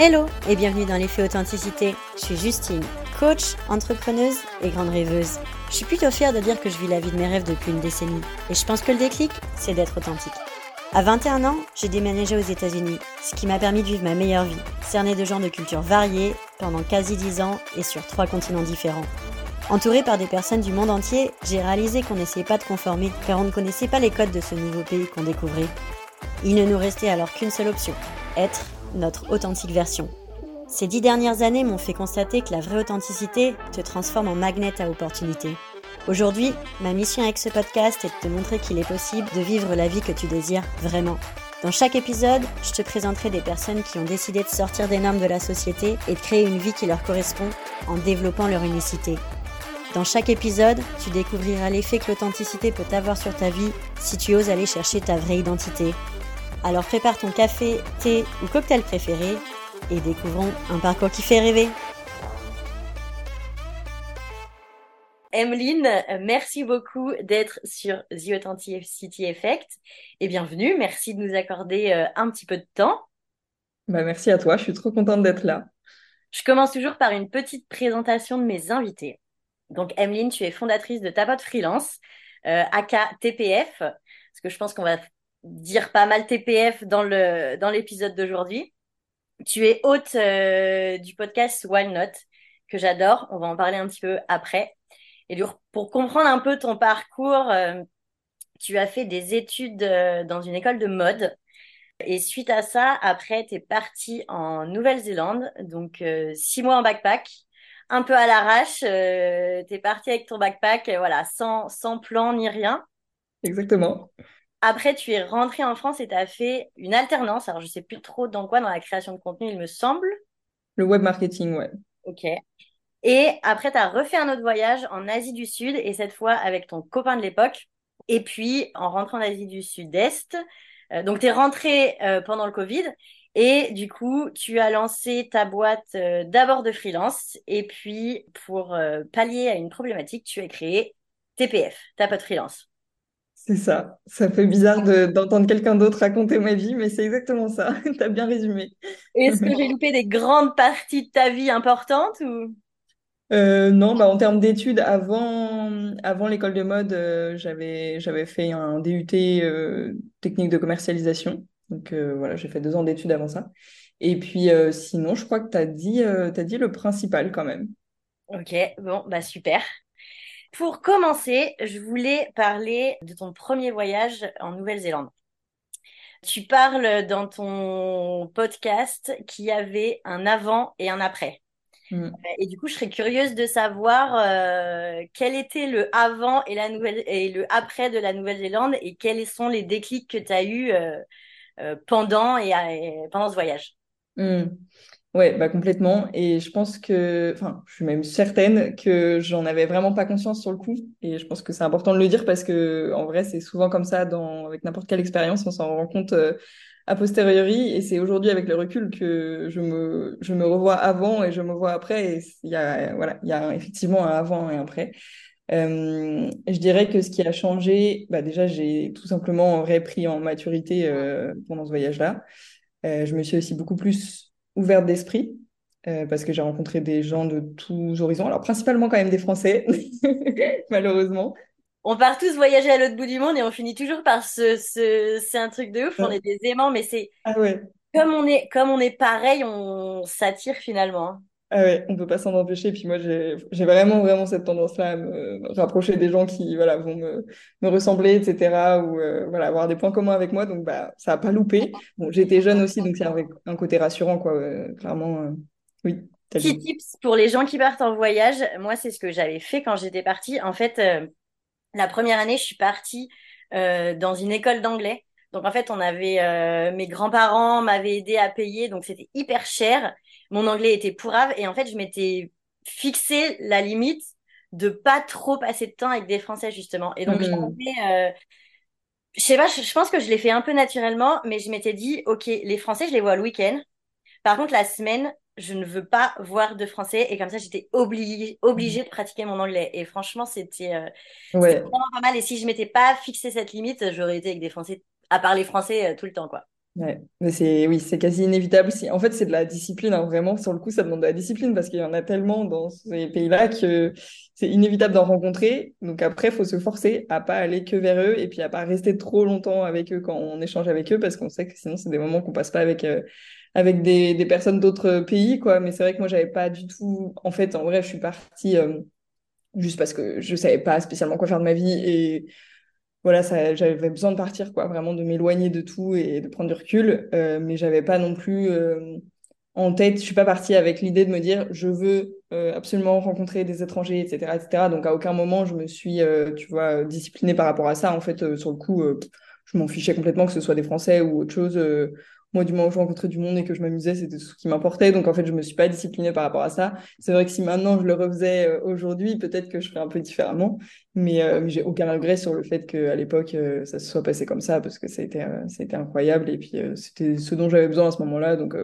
Hello et bienvenue dans l'effet authenticité. Je suis Justine, coach, entrepreneuse et grande rêveuse. Je suis plutôt fière de dire que je vis la vie de mes rêves depuis une décennie. Et je pense que le déclic, c'est d'être authentique. À 21 ans, j'ai déménagé aux États-Unis, ce qui m'a permis de vivre ma meilleure vie, cernée de gens de cultures variées pendant quasi 10 ans et sur trois continents différents. Entourée par des personnes du monde entier, j'ai réalisé qu'on n'essayait pas de conformer car on ne connaissait pas les codes de ce nouveau pays qu'on découvrait. Il ne nous restait alors qu'une seule option, être notre authentique version. Ces dix dernières années m'ont fait constater que la vraie authenticité te transforme en magnet à opportunité. Aujourd'hui, ma mission avec ce podcast est de te montrer qu'il est possible de vivre la vie que tu désires vraiment. Dans chaque épisode, je te présenterai des personnes qui ont décidé de sortir des normes de la société et de créer une vie qui leur correspond en développant leur unicité. Dans chaque épisode, tu découvriras l'effet que l'authenticité peut avoir sur ta vie si tu oses aller chercher ta vraie identité. Alors prépare ton café, thé ou cocktail préféré et découvrons un parcours qui fait rêver. Emeline, merci beaucoup d'être sur The Authenticity Effect et bienvenue. Merci de nous accorder euh, un petit peu de temps. Bah, merci à toi, je suis trop contente d'être là. Je commence toujours par une petite présentation de mes invités. Donc, Emeline, tu es fondatrice de Tapote Freelance, euh, aka TPF, parce que je pense qu'on va dire pas mal TPF dans le dans l'épisode d'aujourd'hui. Tu es hôte euh, du podcast Wild Not que j'adore. On va en parler un petit peu après. Et pour comprendre un peu ton parcours, euh, tu as fait des études euh, dans une école de mode. Et suite à ça, après, tu es parti en Nouvelle-Zélande, donc six mois en backpack, un peu à l'arrache. Tu es parti avec ton backpack, voilà, sans, sans plan ni rien. Exactement. Après, tu es rentré en France et tu as fait une alternance. Alors, je sais plus trop dans quoi, dans la création de contenu, il me semble. Le web marketing, ouais. Ok. Et après, tu as refait un autre voyage en Asie du Sud, et cette fois avec ton copain de l'époque. Et puis, en rentrant en Asie du Sud-Est, euh, donc tu es rentré euh, pendant le Covid, et du coup, tu as lancé ta boîte euh, d'abord de freelance, et puis pour pallier à une problématique, tu as créé TPF, ta pote freelance. C'est ça. Ça fait bizarre d'entendre quelqu'un d'autre raconter ma vie, mais c'est exactement ça. tu as bien résumé. Est-ce que j'ai loupé des grandes parties de ta vie importantes ou? Euh, non, bah, en termes d'études, avant, avant l'école de mode, euh, j'avais, j'avais fait un DUT euh, technique de commercialisation. Donc voilà, j'ai fait deux ans d'études avant ça. Et puis sinon, je crois que tu as dit, t'as dit le principal quand même. Ok, bon, bah super. Pour commencer, je voulais parler de ton premier voyage en Nouvelle-Zélande. Tu parles dans ton podcast qu'il y avait un avant et un après. Mm. Et du coup, je serais curieuse de savoir euh, quel était le avant et, la nouvelle, et le après de la Nouvelle-Zélande et quels sont les déclics que tu as eus euh, euh, pendant, et, pendant ce voyage. Mm. Ouais, bah complètement. Et je pense que, enfin, je suis même certaine que j'en avais vraiment pas conscience sur le coup. Et je pense que c'est important de le dire parce que, en vrai, c'est souvent comme ça dans, avec n'importe quelle expérience, on s'en rend compte euh, a posteriori. Et c'est aujourd'hui, avec le recul, que je me, je me revois avant et je me vois après. Et il y a, voilà, il y a effectivement un avant et un après. Euh, je dirais que ce qui a changé, bah déjà, j'ai tout simplement repris en maturité euh, pendant ce voyage-là. Je me suis aussi beaucoup plus ouverte d'esprit euh, parce que j'ai rencontré des gens de tous horizons. Alors, principalement quand même des Français, malheureusement. On part tous voyager à l'autre bout du monde et on finit toujours par ce, ce... c'est un truc de ouf. On est des aimants, mais c'est ah ouais. comme on est comme on est pareil, on s'attire finalement. Ah ouais, on peut pas s'en empêcher. Puis moi, j'ai vraiment, vraiment cette tendance-là à me rapprocher des gens qui, voilà, vont me, me ressembler, etc. Ou, euh, voilà, avoir des points communs avec moi. Donc, bah, ça a pas loupé. Bon, j'étais jeune aussi, donc c'est un côté rassurant, quoi. Euh, clairement, euh, oui. Petit tips pour les gens qui partent en voyage. Moi, c'est ce que j'avais fait quand j'étais partie. En fait, la première année, je suis partie dans une école d'anglais. Donc, en fait, on avait, mes grands-parents m'avaient aidé à payer. Donc, c'était hyper cher mon anglais était pourrave et en fait, je m'étais fixé la limite de pas trop passer de temps avec des Français justement. Et donc, mmh. euh, je sais pas, je, pense que je l'ai fait un peu naturellement, mais je m'étais dit, ok, les Français, je les vois le week-end. Par contre, la semaine, je ne veux pas voir de Français et comme ça, j'étais obligée, obligée de pratiquer mon anglais. Et franchement, c'était euh, vraiment pas mal. Et si je m'étais pas fixé cette limite, j'aurais été avec des Français à parler français euh, tout le temps, quoi. Ouais, mais c'est oui, c'est quasi inévitable. En fait, c'est de la discipline, hein, vraiment. Sur le coup, ça demande de la discipline parce qu'il y en a tellement dans ces pays-là que c'est inévitable d'en rencontrer. Donc après, il faut se forcer à pas aller que vers eux et puis à pas rester trop longtemps avec eux quand on échange avec eux parce qu'on sait que sinon, c'est des moments qu'on passe pas avec, euh, avec des, des personnes d'autres pays, quoi. Mais c'est vrai que moi, j'avais pas du tout. En fait, en vrai, je suis partie euh, juste parce que je savais pas spécialement quoi faire de ma vie et voilà, j'avais besoin de partir, quoi, vraiment de m'éloigner de tout et de prendre du recul. Euh, mais j'avais pas non plus euh, en tête, je suis pas partie avec l'idée de me dire je veux euh, absolument rencontrer des étrangers, etc., etc. Donc à aucun moment je me suis, tu vois, disciplinée par rapport à ça. En fait, sur le coup, je m'en fichais complètement que ce soit des Français ou autre chose moi, du moment où je rencontrais du monde et que je m'amusais, c'était ce qui m'importait. Donc, en fait, je me suis pas disciplinée par rapport à ça. C'est vrai que si maintenant je le refaisais euh, aujourd'hui, peut-être que je ferais un peu différemment. Mais, euh, mais j'ai aucun regret sur le fait qu'à l'époque, euh, ça se soit passé comme ça parce que ça a été, ça a été incroyable. Et puis, c'était ce dont j'avais besoin à ce moment-là. Donc,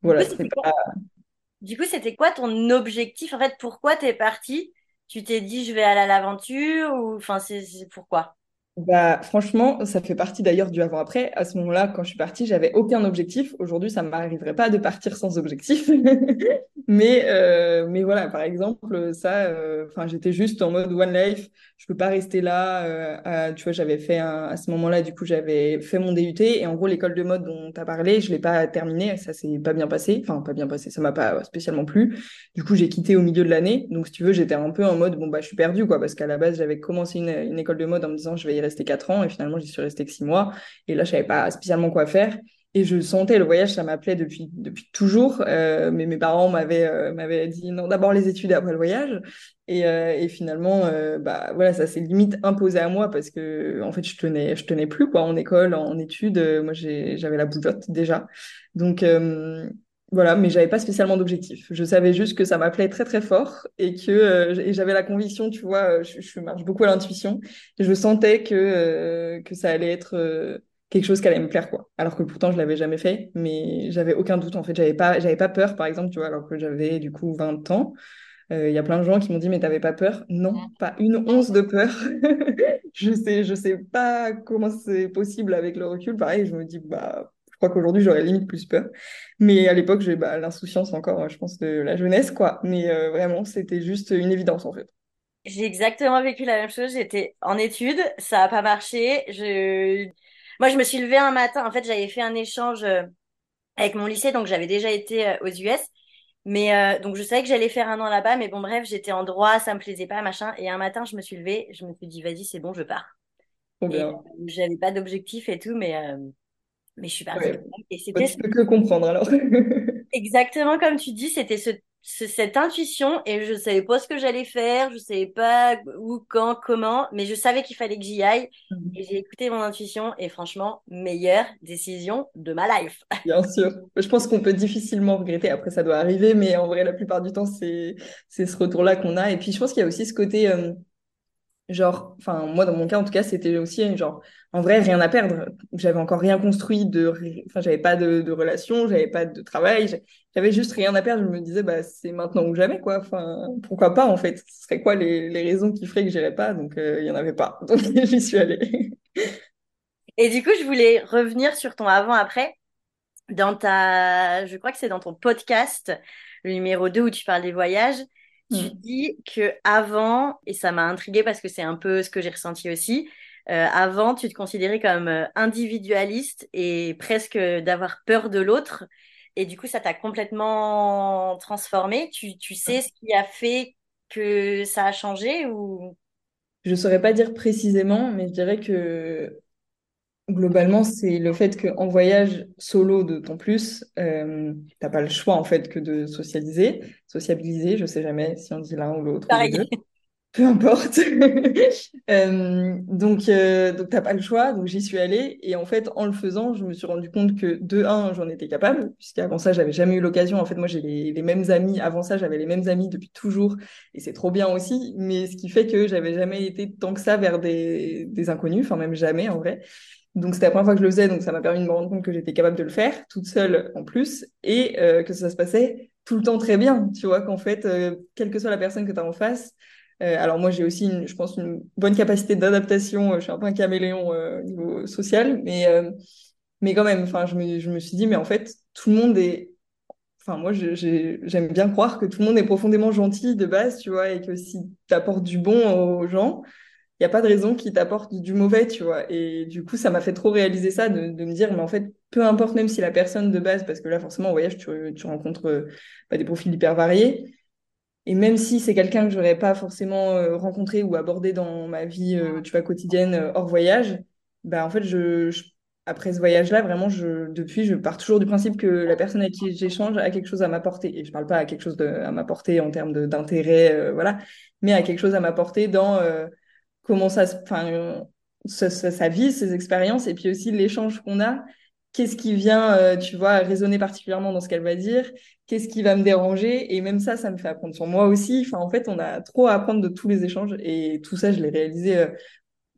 voilà. Du coup, pas... c'était quoi ton objectif? En fait, pourquoi tu es parti? Tu t'es dit, je vais aller à l'aventure ou, enfin, c'est pourquoi? Bah, franchement, ça fait partie d'ailleurs du avant-après. À ce moment-là, quand je suis partie, j'avais aucun objectif. Aujourd'hui, ça ne m'arriverait pas de partir sans objectif. mais, euh, mais voilà, par exemple, ça, euh, j'étais juste en mode one life. Je peux pas rester là. Euh, tu vois, j'avais fait à ce moment-là, du coup, j'avais fait mon DUT et en gros, l'école de mode dont tu as parlé, je l'ai pas terminé. Ça s'est pas bien passé. Enfin, pas bien passé. Ça m'a pas spécialement plu. Du coup, j'ai quitté au milieu de l'année. Donc, si tu veux, j'étais un peu en mode, bon, bah, je suis perdue, quoi, parce qu'à la base, j'avais commencé une, une école de mode en me disant, je vais y resté quatre ans et finalement, j'y suis restée que six mois. Et là, je savais pas spécialement quoi faire. Et je sentais le voyage, ça m'appelait depuis, depuis toujours. Euh, mais mes parents m'avaient euh, dit non, d'abord les études après le voyage. Et, euh, et finalement, euh, bah voilà, ça s'est limite imposé à moi parce que en fait, je tenais, je tenais plus quoi en école, en études. moi, j'avais la bougeotte déjà. Donc voilà, mais j'avais pas spécialement d'objectif. Je savais juste que ça m'appelait très très fort et que euh, j'avais la conviction, tu vois, euh, je, je marche beaucoup à l'intuition et je sentais que euh, que ça allait être euh, quelque chose qui allait me plaire quoi. Alors que pourtant je l'avais jamais fait, mais j'avais aucun doute en fait, j'avais pas j'avais pas peur par exemple, tu vois, alors que j'avais du coup 20 ans. Il y a plein de gens qui m'ont dit mais t'avais pas peur? Non, pas une once de peur. je sais je sais pas comment c'est possible avec le recul. Pareil, je me dis bah crois qu'aujourd'hui, j'aurais limite plus peur. Mais à l'époque, j'ai bah, l'insouciance encore, je pense, de la jeunesse, quoi. Mais euh, vraiment, c'était juste une évidence, en fait. J'ai exactement vécu la même chose. J'étais en études, ça n'a pas marché. Je... Moi, je me suis levée un matin. En fait, j'avais fait un échange euh, avec mon lycée, donc j'avais déjà été euh, aux US. Mais donc, je savais que j'allais faire un an là-bas. Mais bon, bref, j'étais en droit, ça me plaisait pas, machin. Et un matin, je me suis levée, je me suis dit, vas-y, c'est bon, je pars. Bien. J'avais pas d'objectif et tout, mais mais je suis partie. Et c'était. Tu peux que comprendre alors. Exactement comme tu dis, c'était ce, cette intuition et je savais pas ce que j'allais faire, je savais pas où, quand, comment, mais je savais qu'il fallait que j'y aille mhm. et j'ai écouté mon intuition et franchement, meilleure décision de ma life. Bien sûr. Je pense qu'on peut difficilement regretter. Après, ça doit arriver, mais en vrai, la plupart du temps, c'est c'est ce retour-là qu'on a. Et puis, je pense qu'il y a aussi ce côté. Euh, genre, enfin, moi, dans mon cas, en tout cas, c'était aussi genre, en vrai, rien à perdre. J'avais encore rien construit de, enfin, j'avais pas de, relation, j'avais pas de travail, j'avais juste rien à perdre. Je me disais, bah, c'est maintenant ou jamais, quoi. Enfin, pourquoi pas, en fait? Ce serait quoi les, raisons qui feraient que j'irais pas? Donc, euh, il y en avait pas. Donc, j'y suis allée. Et du coup, je voulais revenir sur ton avant-après. Dans ta, je crois que c'est dans ton podcast, le numéro 2 où tu parles des voyages. Tu mm. dis que avant, et ça m'a intrigué parce que c'est un peu ce que j'ai ressenti aussi, euh, avant, tu te considérais comme euh, individualiste et presque d'avoir peur de l'autre. Et du coup, ça t'a complètement transformé. Tu, tu sais ce qui a fait que ça a changé ou? Je ne saurais pas dire précisément, mais je dirais que globalement, c'est le fait qu'en voyage solo de ton plus, euh, t'as pas le choix en fait que de socialiser, sociabiliser. Je sais jamais si on dit l'un ou l'autre. Peu importe. euh, donc, euh, donc t'as pas le choix. Donc, j'y suis allée. Et en fait, en le faisant, je me suis rendu compte que de un, j'en étais capable, puisqu'avant ça, j'avais jamais eu l'occasion. En fait, moi, j'ai les, les, mêmes amis. Avant ça, j'avais les mêmes amis depuis toujours. Et c'est trop bien aussi. Mais ce qui fait que j'avais jamais été tant que ça vers des, des inconnus. Enfin, même jamais, en vrai. Donc, c'était la première fois que je le faisais. Donc, ça m'a permis de me rendre compte que j'étais capable de le faire, toute seule en plus. Et euh, que ça se passait tout le temps très bien. Tu vois, qu'en fait, euh, quelle que soit la personne que tu as en face, euh, alors moi j'ai aussi, je pense, une bonne capacité d'adaptation. Je suis un peu un caméléon au niveau social, mais Mais quand même, je me, je me suis dit, mais en fait, tout le monde est. Enfin, moi, j'aime bien croire que tout le monde est profondément gentil de base, tu vois, et que si tu apportes du bon aux gens, n'y a pas de raison qui t'apporte du mauvais, tu vois. Et du coup, ça m'a fait trop réaliser ça, de, me dire, mais en fait, peu importe même si la personne de base, parce que là, forcément, en voyage, tu, rencontres bah, des profils hyper variés. Et même si c'est quelqu'un que j'aurais pas forcément euh, rencontré ou abordé dans ma vie, euh, tu vois, quotidienne euh, hors voyage, bah, en fait, je, après ce voyage-là, vraiment, je, depuis, je pars toujours du principe que la personne avec qui j'échange a quelque chose à m'apporter. Et je parle pas à quelque chose à m'apporter en termes d'intérêt, voilà, mais à quelque chose à m'apporter dans comment ça, enfin, sa, vie, ses expériences, et puis aussi l'échange qu'on a. Qu'est-ce qui vient, euh, tu vois, résonner particulièrement dans ce qu'elle va dire? Qu'est-ce qui va me déranger? Et même ça, ça me fait apprendre sur moi aussi. Enfin, en fait, on a trop à apprendre de tous les échanges, et tout ça, je l'ai réalisé. Euh,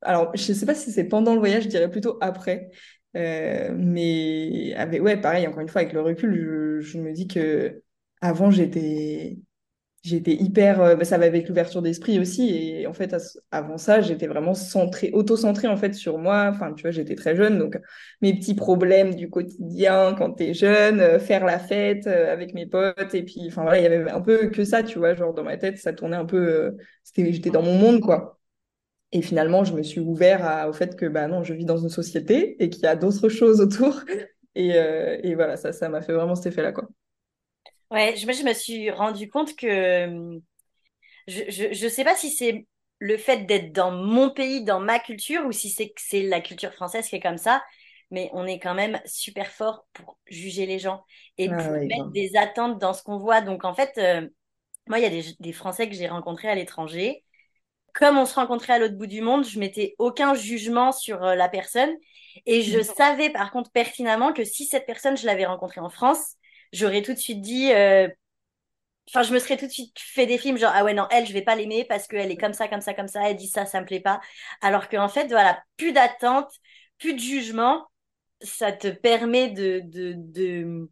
alors, je sais pas si c'est pendant le voyage, je dirais plutôt après. Euh, mais avec, ouais, pareil, encore une fois, avec le recul, je, je me dis que avant, j'étais j'étais hyper euh, bah, ça va avec l'ouverture d'esprit aussi. Et en fait avant ça j'étais vraiment centrée auto-centrée en fait sur moi. Enfin tu vois j'étais très jeune donc mes petits problèmes du quotidien quand t'es jeune euh, faire la fête euh, avec mes potes. Et puis enfin voilà il y avait un peu que ça tu vois genre dans ma tête ça tournait un peu c'était j'étais dans mon monde quoi. Et finalement je me suis ouvert au fait que bah non je vis dans une société et qu'il y a d'autres choses autour. Et, et voilà ça ça m'a fait vraiment cet effet là quoi Ouais, je, je me suis rendu compte que je ne sais pas si c'est le fait d'être dans mon pays, dans ma culture, ou si c'est que c'est la culture française qui est comme ça, mais on est quand même super fort pour juger les gens et ah pour mettre des attentes dans ce qu'on voit. Donc en fait, euh, moi, il y a des, des Français que j'ai rencontrés à l'étranger. Comme on se rencontrait à l'autre bout du monde, je mettais aucun jugement sur euh, la personne. Et je savais par contre pertinemment que si cette personne, je l'avais rencontrée en France, j'aurais tout de suite dit euh, enfin je me serais tout de suite fait des films genre ah ouais non elle je vais pas l'aimer parce qu'elle est comme ça comme ça comme ça elle dit ça ça me plaît pas. Alors qu'en fait voilà plus d'attente plus de jugement ça te permet de de de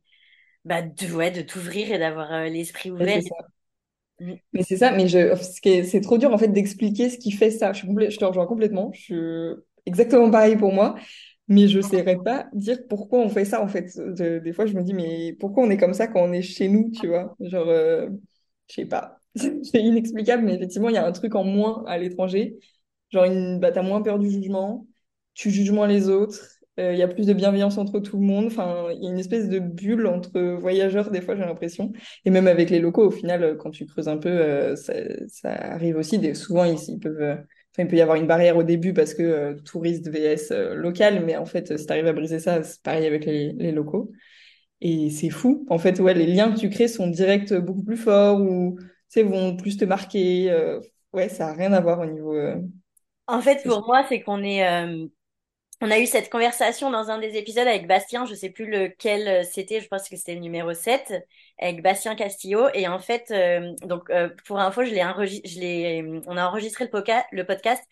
bah de ouais de t'ouvrir et d'avoir euh, l'esprit ouvert. mm. mais c'est ça mais je c'est trop dur en fait d'expliquer ce qui fait ça. Je, suis je te rejoins complètement. Je suis exactement pareil pour moi mais je ne saurais pas dire pourquoi on fait ça, en fait. des fois, je me dis, mais pourquoi on est comme ça quand on est chez nous, tu vois? Genre, je euh, je sais pas. C'est inexplicable, mais effectivement, il y a un truc en moins à l'étranger. Genre, une... bah, tu as moins peur du jugement, tu juges moins les autres, euh, il y a plus de bienveillance entre tout le monde. Enfin, il y a une espèce de bulle entre voyageurs, des fois, j'ai l'impression. Et même avec les locaux, au final, quand tu creuses un peu, euh, ça, arrive aussi. Des... Souvent, ils peuvent il peut y avoir une barrière au début parce que euh, touriste vs euh, local, mais en fait, si tu arrives à briser ça, c'est pareil avec les, locaux. Et c'est fou. En fait, ouais, les liens que tu crées sont directs beaucoup plus forts ou vont plus te marquer. Euh, ouais, ça n'a rien à voir au niveau. En fait, pour moi, c'est qu'on est, on a eu cette conversation dans un des épisodes avec Bastien, je sais plus lequel euh, c'était, je pense que c'était le numéro 7, avec Bastien Castillo. Et en fait, euh, donc euh, pour info, je l'ai je l'ai, on a enregistré le, le podcast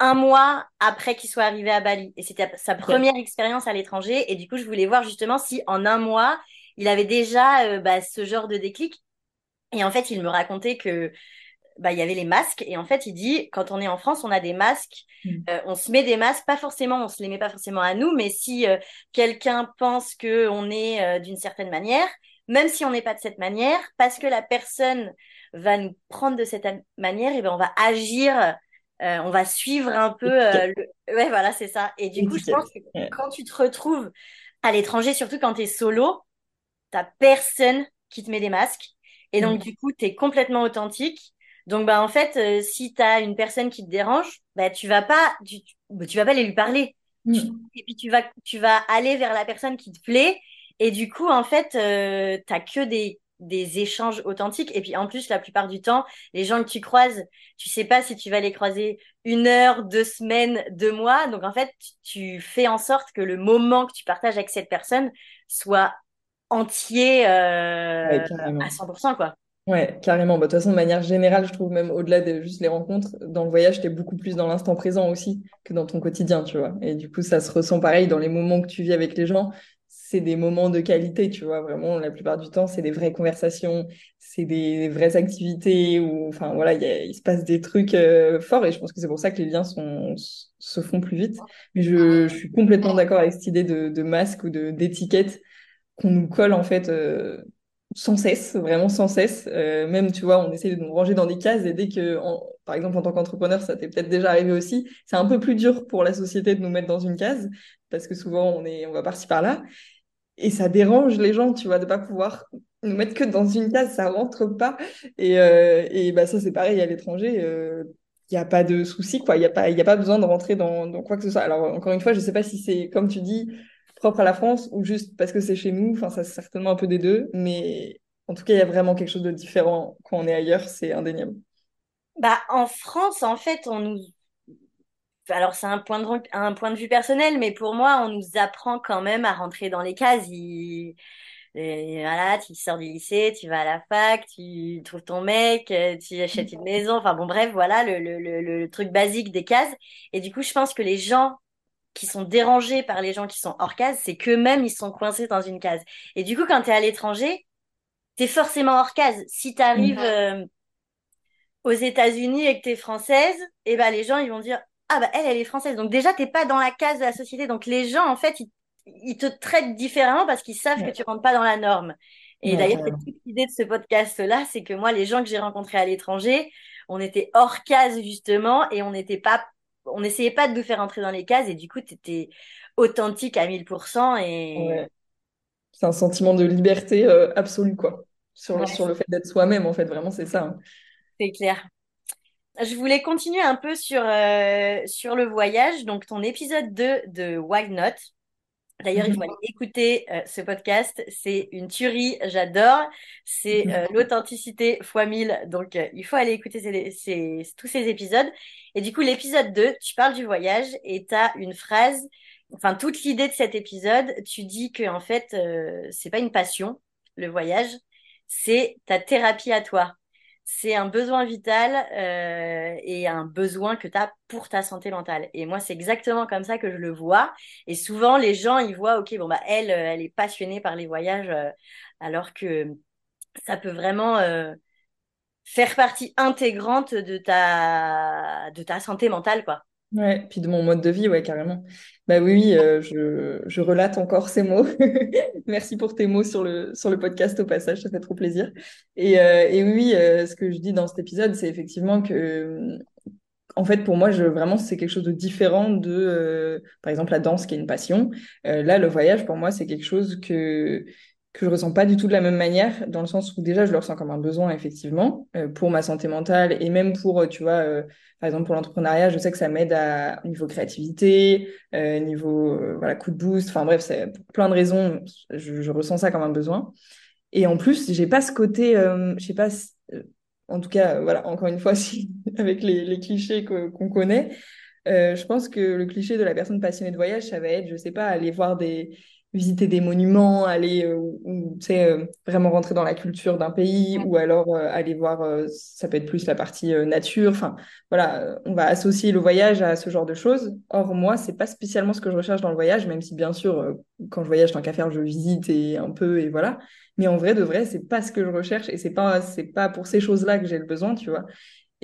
un mois après qu'il soit arrivé à Bali. Et c'était sa première expérience à l'étranger. Et du coup, je voulais voir justement si en un mois, il avait déjà bah, ce genre de déclic. Et en fait, il me racontait que bah, il y avait les masques. Et en fait, il dit, quand on est en France, on a des masques. Mm. Euh, on se met des masques, pas forcément, on se les met pas forcément à nous, mais si euh, quelqu'un pense que on est euh, d'une certaine manière, même si on n'est pas de cette manière, parce que la personne va nous prendre de cette manière, et ben on va agir, on va suivre un peu. Le... Ouais, voilà, c'est ça. Et du coup, je pense que quand tu te retrouves à l'étranger, surtout quand tu es solo, t'as personne qui te met des masques. Et donc, mm. du coup, tu es complètement authentique. Donc, bah, en fait, euh, si tu as une personne qui te dérange, bah, tu vas pas, tu, bah, tu vas pas aller lui parler. Mm. et puis, tu vas, tu vas aller vers la personne qui te plaît. Et du coup, en fait, euh, t'as que des, des échanges authentiques. Et puis, en plus, la plupart du temps, les gens que tu croises, tu sais pas si tu vas les croiser une heure, deux semaines, deux mois. Donc, en fait, tu, fais en sorte que le moment que tu partages avec cette personne soit entier euh, à 100%, quoi. Ouais, carrément. Bah, de toute façon, de manière générale, je trouve même au-delà de juste les rencontres, dans le voyage, tu es beaucoup plus dans l'instant présent aussi que dans ton quotidien, tu vois. Et du coup, ça se ressent pareil dans les moments que tu vis avec les gens. c'est des moments de qualité, tu vois. Vraiment, la plupart du temps, c'est des vraies conversations, c'est des vraies activités où, enfin, voilà, il se passe des trucs euh, forts et je pense que c'est pour ça que les liens sont, se font plus vite. Mais je, je suis complètement d'accord avec cette idée de, de masque ou d'étiquette qu'on nous colle, en fait, euh, sans cesse, vraiment sans cesse. Euh, même, tu vois, on essaie de nous ranger dans des cases et dès que, par exemple, en tant qu'entrepreneur, ça t'est peut-être déjà arrivé aussi, c'est un peu plus dur pour la société de nous mettre dans une case parce que souvent, on, est, on va par-ci par-là. Et ça dérange les gens, tu vois, de pas pouvoir nous mettre que dans une case, ça rentre pas. Et, euh, et bah, ça, c'est pareil à l'étranger. il euh, n'y a pas de souci, quoi. Il n'y a, pas, a pas besoin de rentrer dans, dans quoi que ce soit. Alors, encore une fois, je sais pas si c'est, comme tu dis, propre à la France ou juste parce que c'est chez nous? Enfin, ça, c'est certainement un peu des deux. Mais en tout cas, il y a vraiment quelque chose de différent quand on est ailleurs, c'est indéniable. Bah, en France, en fait, on nous alors c'est un point de vue personnel, mais pour moi, on nous apprend quand même à rentrer dans les cases. Et voilà, tu sors du lycée, tu vas à la fac, tu trouves ton mec, euh, tu achètes une maison. Enfin bon, bref, voilà le truc basique des cases. Et du coup, je pense que les gens qui sont dérangés par les gens qui sont hors case, c'est qu'eux-mêmes, ils sont coincés dans une case. Et du coup, quand tu es à l'étranger, tu es forcément hors case. Si tu arrives euh, aux États-Unis et que tu es française, et eh ben les gens, ils vont dire ah bah elle, elle est française. Donc déjà, t'es pas dans la case de la société. Donc les gens, en fait, ils, te traitent différemment parce qu'ils savent que tu rentres pas dans la norme. Et d'ailleurs, cette idée de ce podcast-là, c'est que moi, les gens que j'ai rencontrés à l'étranger, on était hors case justement et on n'était pas, on n'essayait pas de nous faire entrer dans les cases et du coup, tu étais authentique à 1000% et. C'est un sentiment de liberté euh, absolue, quoi. Sur, sur le fait d'être soi-même, en fait, vraiment, c'est ça. Hein. C'est clair je voulais continuer un peu sur, euh, sur le voyage. Donc, ton épisode 2 de Why Not? D'ailleurs, il faut aller écouter euh, ce podcast. C'est une tuerie, j'adore. C'est euh, l'authenticité fois 1000. Donc, il faut aller écouter tous ces épisodes. Et du coup, l'épisode 2, tu parles du voyage et tu as une phrase, enfin, toute l'idée de cet épisode, tu dis que en fait, c'est pas une passion, le voyage, c'est ta thérapie à toi c'est un besoin vital euh, et un besoin que tu pour ta santé mentale. Et moi, c'est exactement comme ça que je le vois. Et souvent, les gens, ils voient, OK, bon, bah, elle, euh, elle est passionnée par les voyages, euh, alors que ça peut vraiment euh, faire partie intégrante de ta, de ta santé mentale, quoi. Ouais, puis de mon mode de vie, ouais, carrément. Bah oui, oui euh, je, je relate encore ces mots. Merci pour tes mots sur le, sur le podcast au passage, ça fait trop plaisir. Et, euh, et oui, euh, ce que je dis dans cet épisode, c'est effectivement que, en fait, pour moi, je, vraiment, c'est quelque chose de différent de, par exemple, la danse qui est une passion. là, le voyage, pour moi, c'est quelque chose que que je ressens pas du tout de la même manière, dans le sens où déjà je le ressens comme un besoin effectivement euh, pour ma santé mentale et même pour, euh, tu vois, euh, par exemple pour l'entrepreneuriat, je sais que ça m'aide à niveau créativité, niveau voilà coup de boost, enfin bref, c'est pour plein de raisons, je, ressens ça comme un besoin. Et en plus, j'ai pas ce côté, je sais pas, en tout cas, voilà, encore une fois, avec les, les clichés qu'on connaît, je pense que le cliché de la personne passionnée de voyage, ça va être, je sais pas, aller voir des visiter des monuments, aller euh, ou, euh, vraiment rentrer dans la culture d'un pays, ou alors euh, aller voir, ça peut être plus la partie nature. Enfin, voilà, on va associer le voyage à ce genre de choses. Or, moi, c'est pas spécialement ce que je recherche dans le voyage, même si bien sûr, quand je voyage tant qu'à faire, je visite et un peu et voilà. Mais en vrai, de vrai, c'est pas ce que je recherche et c'est pas, c'est pas pour ces choses-là que j'ai le besoin, tu vois.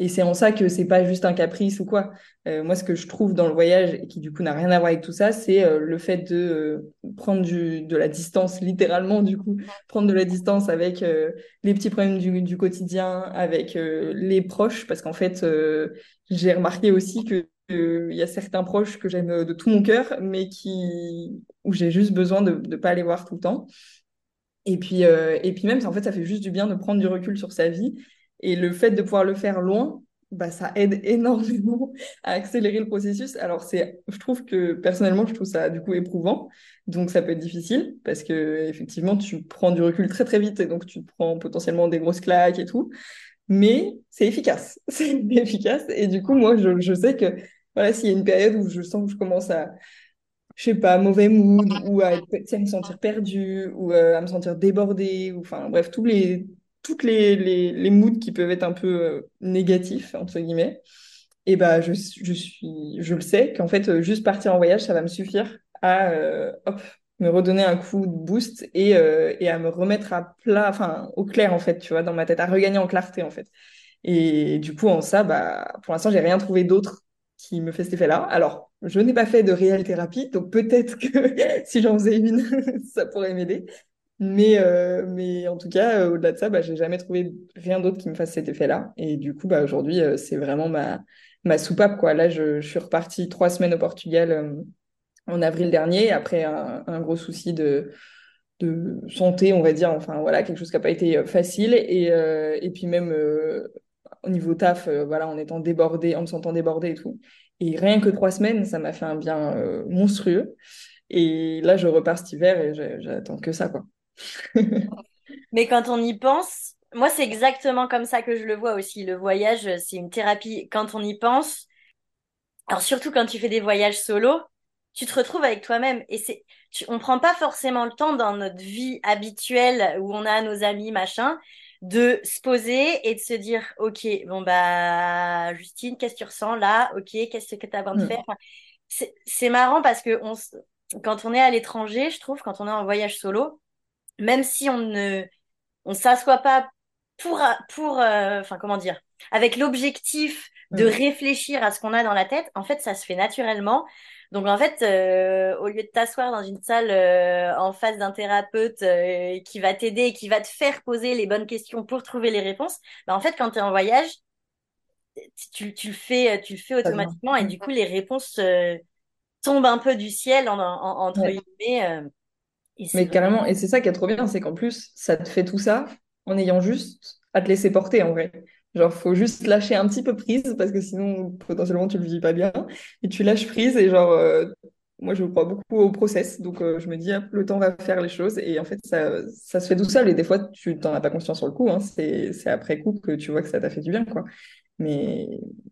Et c'est en ça que c'est pas juste un caprice ou quoi. Euh, moi, ce que je trouve dans le voyage, et qui du coup n'a rien à voir avec tout ça, c'est euh, le fait de euh, prendre de la distance, littéralement, du coup, prendre de la distance avec les petits problèmes du, quotidien, avec les proches, parce qu'en fait, j'ai remarqué aussi que il y a certains proches que j'aime de tout mon cœur, mais qui où j'ai juste besoin de ne pas aller voir tout le temps. Et puis, et puis même, en fait, ça fait juste du bien de prendre du recul sur sa vie et le fait de pouvoir le faire loin, bah, ça aide énormément à accélérer le processus. Alors, c'est, je trouve que personnellement, je trouve ça du coup éprouvant. Donc, ça peut être difficile parce que effectivement, tu prends du recul très très vite et donc tu prends potentiellement des grosses claques et tout. Mais c'est efficace. C'est efficace. Et du coup, moi, je, je sais que voilà, s'il y a une période où je sens que je commence à, je sais pas, mauvais mood ou à, me sentir perdue ou euh, à me sentir débordée ou enfin bref, tous les toutes les, les, les, moods qui peuvent être un peu euh, négatifs, entre guillemets, et bah, je, je, suis, je le sais qu'en fait, euh, juste partir en voyage, ça va me suffire à euh, hop, me redonner un coup de boost et, et à me remettre à plat, enfin au clair en fait, tu vois, dans ma tête, à regagner en clarté en fait. Et du coup, en ça, bah, pour l'instant, j'ai rien trouvé d'autre qui me fait cet effet-là. Alors, je n'ai pas fait de réelle thérapie, donc peut-être que si j'en faisais une, ça pourrait m'aider. Mais, euh, mais en tout cas, euh, au-delà de ça, bah, j'ai jamais trouvé rien d'autre qui me fasse cet effet-là. Et du coup, bah, aujourd'hui, euh, c'est vraiment ma, ma soupape, quoi. Là, je, suis repartie trois semaines au Portugal en avril dernier, après un, gros souci de, de santé, on va dire. Enfin, voilà, quelque chose qui n'a pas été facile. Et, et puis même au niveau taf, voilà, en étant débordée, en me sentant débordée et tout. Et rien que trois semaines, ça m'a fait un bien monstrueux. Et là, je repars cet hiver et j'attends que ça, quoi. Mais quand on y pense, moi, c'est exactement comme ça que je le vois aussi. Le voyage, c'est une thérapie. Quand on y pense, alors surtout quand tu fais des voyages solo, tu te retrouves avec toi-même et c'est, tu, on prend pas forcément le temps dans notre vie habituelle où on a nos amis, machin, de se poser et de se dire, ok, bon bah, Justine, qu'est-ce que tu ressens là? Ok, qu'est-ce que tu as besoin de mm. faire? C'est marrant parce que on, quand on est à l'étranger, je trouve, quand on est en voyage solo, même si on ne on s'assoit pas pour pour euh, enfin comment dire avec l'objectif de mm. réfléchir à ce qu'on a dans la tête en fait ça se fait naturellement. Donc en fait euh, au lieu de t'asseoir dans une salle euh, en face d'un thérapeute qui va t'aider et qui va te faire poser les bonnes questions pour trouver les réponses bah en fait quand tu es en voyage tu, tu le fais tu le fais automatiquement et du coup les réponses tombent un peu du ciel en, entre guillemets mais carrément, et c'est ça qui est trop bien, c'est qu'en plus, ça te fait tout ça en ayant juste à te laisser porter en vrai. Genre, faut juste lâcher un petit peu prise parce que sinon, potentiellement, tu le vis pas bien. Et tu lâches prise et genre, euh, moi, je crois beaucoup au process. Donc, euh, je me dis, le temps va faire les choses. Et en fait, ça, ça se fait tout seul. Et des fois, tu t'en as pas conscience sur le coup. Hein. C'est, c'est après coup que tu vois que ça t'a fait du bien, quoi. Mais,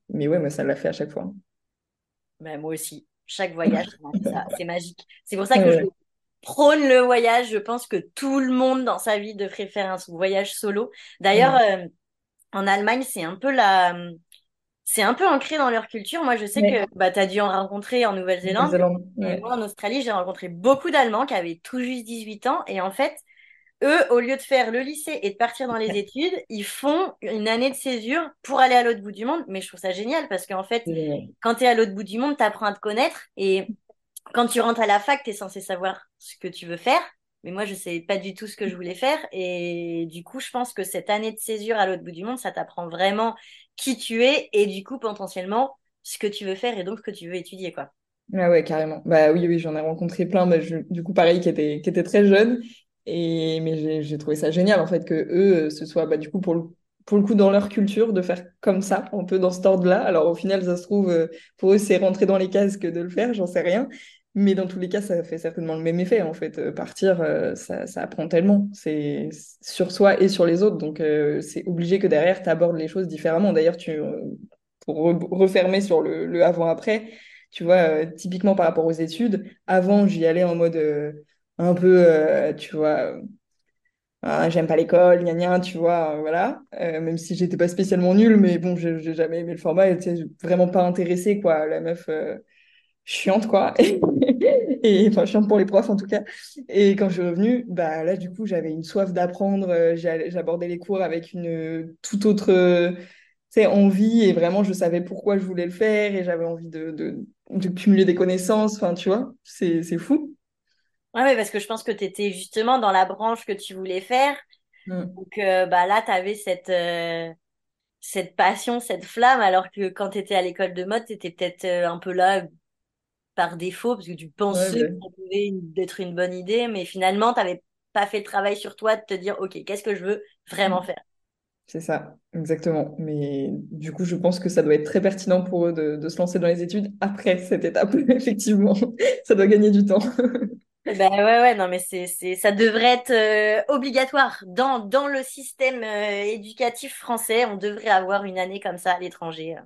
mais ouais, moi, ça l'a fait à chaque fois. Ben, moi aussi. Chaque voyage, c'est magique. C'est pour ça que je prône le voyage. Je pense que tout le monde dans sa vie devrait faire un voyage solo. D'ailleurs, euh, en Allemagne, c'est un peu la, c'est un peu ancré dans leur culture. Moi, je sais que bah, tu as dû en rencontrer en Nouvelle-Zélande. moi, en Australie, j'ai rencontré beaucoup d'Allemands qui avaient tout juste 18 ans. Et en fait, eux, au lieu de faire le lycée et de partir dans les études, ils font une année de césure pour aller à l'autre bout du monde. Mais je trouve ça génial parce qu'en fait, quand tu es à l'autre bout du monde, tu apprends à te connaître. Et quand tu rentres à la fac, tu es censé savoir ce que tu veux faire. Mais moi, je sais pas du tout ce que je voulais faire. Et du coup, je pense que cette année de césure à l'autre bout du monde, ça t'apprend vraiment qui tu es et du coup, potentiellement, ce que tu veux faire et donc ce que tu veux étudier, quoi. Ah ouais, carrément. Bah oui, oui, j'en ai rencontré plein, bah, du coup, pareil, qui étaient, très jeunes. Et, mais j'ai trouvé ça génial, en fait, que eux, ce soit, bah, du coup, pour le, pour le coup, dans leur culture, de faire comme ça, un peu dans cet ordre-là. Alors, au final, ça se trouve, euh, pour eux, c'est rentrer dans les cases que de le faire, j'en sais rien. Mais dans tous les cas, ça fait certainement le même effet. En fait, euh, partir, euh, ça, ça, apprend tellement. C'est sur soi et sur les autres. Donc, c'est obligé que derrière, tu abordes les choses différemment. D'ailleurs, tu, pour refermer sur le, le avant-après, tu vois, typiquement par rapport aux études, avant, j'y allais en mode un peu, tu vois, ah, j'aime pas l'école, gna gna, tu vois, voilà. même si j'étais pas spécialement nulle, mais bon, j'ai jamais aimé le format, et vraiment pas intéressé, quoi. La meuf chiante, quoi. et enfin, chiante pour les profs, en tout cas. Et quand je suis revenue, bah, là, du coup, j'avais une soif d'apprendre. Euh, j'abordais les cours avec une toute autre euh, envie et vraiment, je savais pourquoi je voulais le faire et j'avais envie de, cumuler des connaissances. Enfin, tu vois, c'est fou. Ouais, parce que je pense que tu étais justement dans la branche que tu voulais faire. Mmh. Donc, euh, bah, là, tu avais cette cette passion, cette flamme, alors que quand tu étais à l'école de mode, tu étais peut-être un peu là par défaut parce que tu pensais que ça pouvait être une bonne idée, mais finalement, tu n'avais pas fait le travail sur toi de te dire, OK, qu'est-ce que je veux vraiment faire? C'est ça, exactement. Mais du coup, je pense que ça doit être très pertinent pour eux de, se lancer dans les études après cette étape, effectivement. ça doit gagner du temps. ben ouais, ouais, non, mais c'est, c'est, ça devrait être euh, obligatoire dans, dans le système euh, éducatif français. On devrait avoir une année comme ça à l'étranger.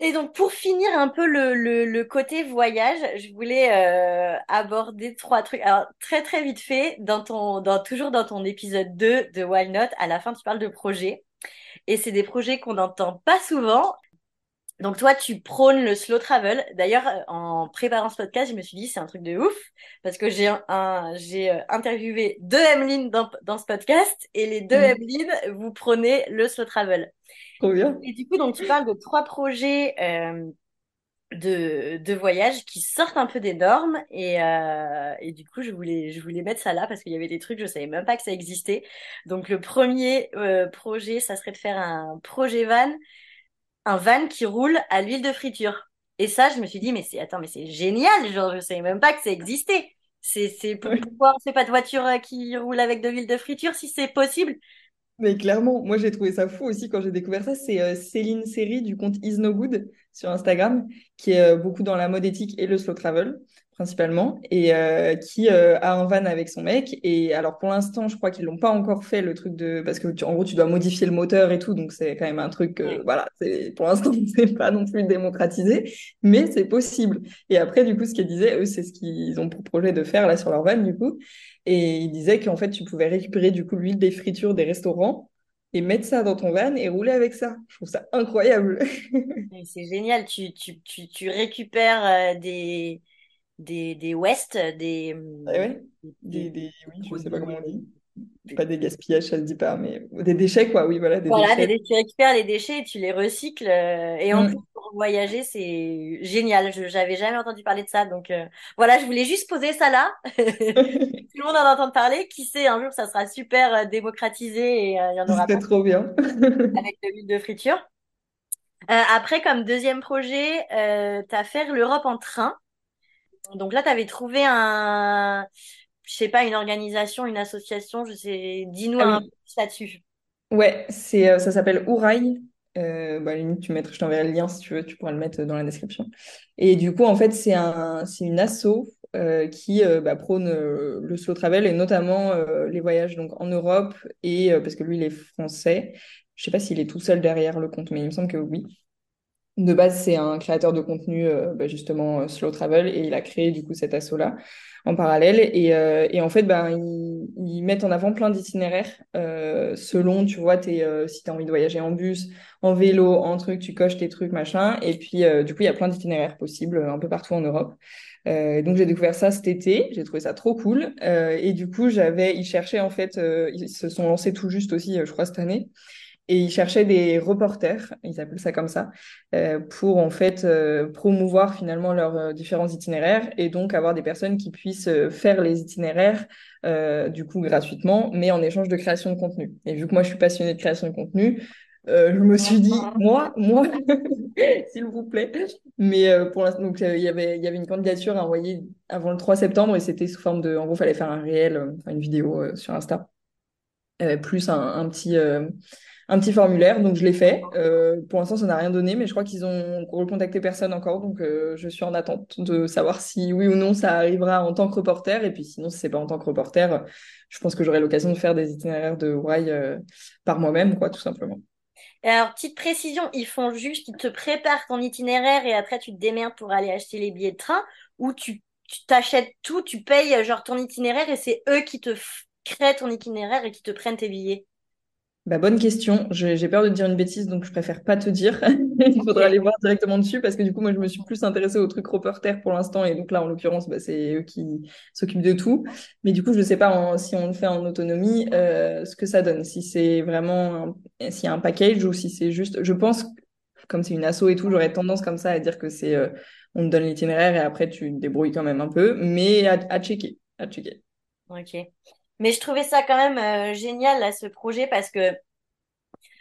Et donc, pour finir un peu le, le, le côté voyage, je voulais euh, aborder trois trucs. Alors, très, très vite fait, dans ton, dans, toujours dans ton épisode 2 de Why Not, à la fin, tu parles de projets. Et c'est des projets qu'on n'entend pas souvent. Donc toi, tu prônes le slow travel. D'ailleurs, en préparant ce podcast, je me suis dit c'est un truc de ouf parce que j'ai un, j'ai euh, interviewé deux Emeline dans, dans ce podcast et les deux Mhm. Emeline, vous prônez le slow travel. Trop bien. Et du coup, donc tu parles de trois projets euh, de, de voyage qui sortent un peu des normes et, euh, et du coup, je voulais, je voulais mettre ça là parce qu'il y avait des trucs, je savais même pas que ça existait. Donc le premier euh, projet, ça serait de faire un projet van un van qui roule à l'huile de friture. Et ça, je me suis dit, mais c'est, attends, mais c'est génial, genre, je savais même pas que ça existait. C'est, c'est, Ouais. pourquoi on fait pas de voiture euh, qui roule avec de l'huile de friture si c'est possible? Mais clairement, moi j'ai trouvé ça fou aussi quand j'ai découvert ça. C'est euh, Céline Seri du compte Is No Good sur Instagram, qui est euh, beaucoup dans la mode éthique et le slow travel principalement, et euh, qui euh, a un van avec son mec. Et alors pour l'instant, je crois qu'ils l'ont pas encore fait le truc de parce que tu- en gros tu dois modifier le moteur et tout, donc c'est quand même un truc. euh, voilà, c'est pour l'instant c'est pas non plus démocratisé, mais c'est possible. Et après du coup, ce qu'ils disaient, eux, c'est ce qu'ils ont pour projet de faire là sur leur van du coup. Et ils disaient qu'en fait, tu pouvais récupérer du coup l'huile des fritures des restaurants et mettre ça dans ton van et rouler avec ça. Je trouve ça incroyable. C'est génial, tu, tu, tu, tu récupères euh, des, des, des waste, des, Ah ouais, des, des, des, oui, je sais produits, pas comment on dit. des- Pas des gaspillages, ça se dit pas, mais des déchets quoi, oui, voilà, des Voilà, des déchets. dé- tu récupères les déchets et tu les recycles. euh, et en plus, Mm. pour voyager, c'est génial. Je j'avais jamais entendu parler de ça. Donc euh, voilà, je voulais juste poser ça là. Tout le monde en entend parler. Qui sait, un jour, ça sera super euh, démocratisé et euh, il y en aura C'était trop bien. avec de l'huile de friture. Euh, après, comme deuxième projet, euh, t'as faire l'Europe en train. Donc là, t'avais trouvé un, je sais pas, une organisation, une association, je sais, dis-nous Ah un peu oui, plus là-dessus. ouais, c'est, euh, ça s'appelle Ourail. Euh, bah, limite, tu mettras, je t'enverrai le lien si tu veux, tu pourras le mettre dans la description. Et du coup, en fait, c'est un, c'est une asso euh, qui euh, bah, prône euh, le slow travel et notamment les voyages donc en Europe et parce que lui, il est français. Je sais pas s'il est tout seul derrière le compte, mais il me semble que oui. De base, c'est un créateur de contenu, euh, bah, justement, euh, Slow Travel, et il a créé du coup cet asso-là en parallèle. Et, euh, et en fait, ben, ils, ils mettent en avant plein d'itinéraires euh, selon, tu vois, tes, si tu as envie de voyager en bus, en vélo, en truc, tu coches tes trucs, machin. Et puis, du coup, il y a plein d'itinéraires possibles un peu partout en Europe. Donc, j'ai découvert ça cet été, j'ai trouvé ça trop cool. Et du coup, j'avais, ils cherchaient en fait, ils se sont lancés tout juste aussi, je crois, cette année. Et ils cherchaient des reporters, ils appellent ça comme ça, euh, pour en fait euh, promouvoir finalement leurs euh, différents itinéraires et donc avoir des personnes qui puissent faire les itinéraires du coup gratuitement, mais en échange de création de contenu. Et vu que moi je suis passionnée de création de contenu, je me suis dit moi, moi, s'il vous plaît. Mais pour l'instant, donc il y avait il y avait une candidature à envoyer avant le 3 septembre et c'était sous forme de, en gros, fallait faire un réel, une vidéo sur Insta, plus un, un petit un petit formulaire, donc je l'ai fait. Euh, pour l'instant, ça n'a rien donné, mais je crois qu'ils ont recontacté personne encore, donc euh, je suis en attente de savoir si oui ou non ça arrivera en tant que reporter. Et puis sinon, si c'est pas en tant que reporter, je pense que j'aurai l'occasion de faire des itinéraires de Wai euh, par moi-même, quoi, tout simplement. Et alors, petite précision, ils font juste, ils te préparent ton itinéraire et après tu te démerdes pour aller acheter les billets de train ou tu t'achètes tout, tu payes genre ton itinéraire et c'est eux qui te créent ton itinéraire et qui te prennent tes billets? Bah, bonne question. J'ai peur de te dire une bêtise, donc je préfère pas te dire. Il faudra aller voir directement dessus parce que du coup, moi, je me suis plus intéressée au truc reporter pour l'instant. Et donc là, en l'occurrence, bah, c'est eux qui s'occupent de tout. Mais du coup, je sais pas en- si on le fait en autonomie, euh, ce que ça donne. Si c'est vraiment, un- s'il y a un package ou si c'est juste. Je pense, comme c'est une asso et tout, j'aurais tendance comme ça à dire que c'est, euh, on te donne l'itinéraire et après tu te débrouilles quand même un peu. Mais à, à checker, à checker. Ok. Mais je trouvais ça quand même euh, génial là, ce projet parce que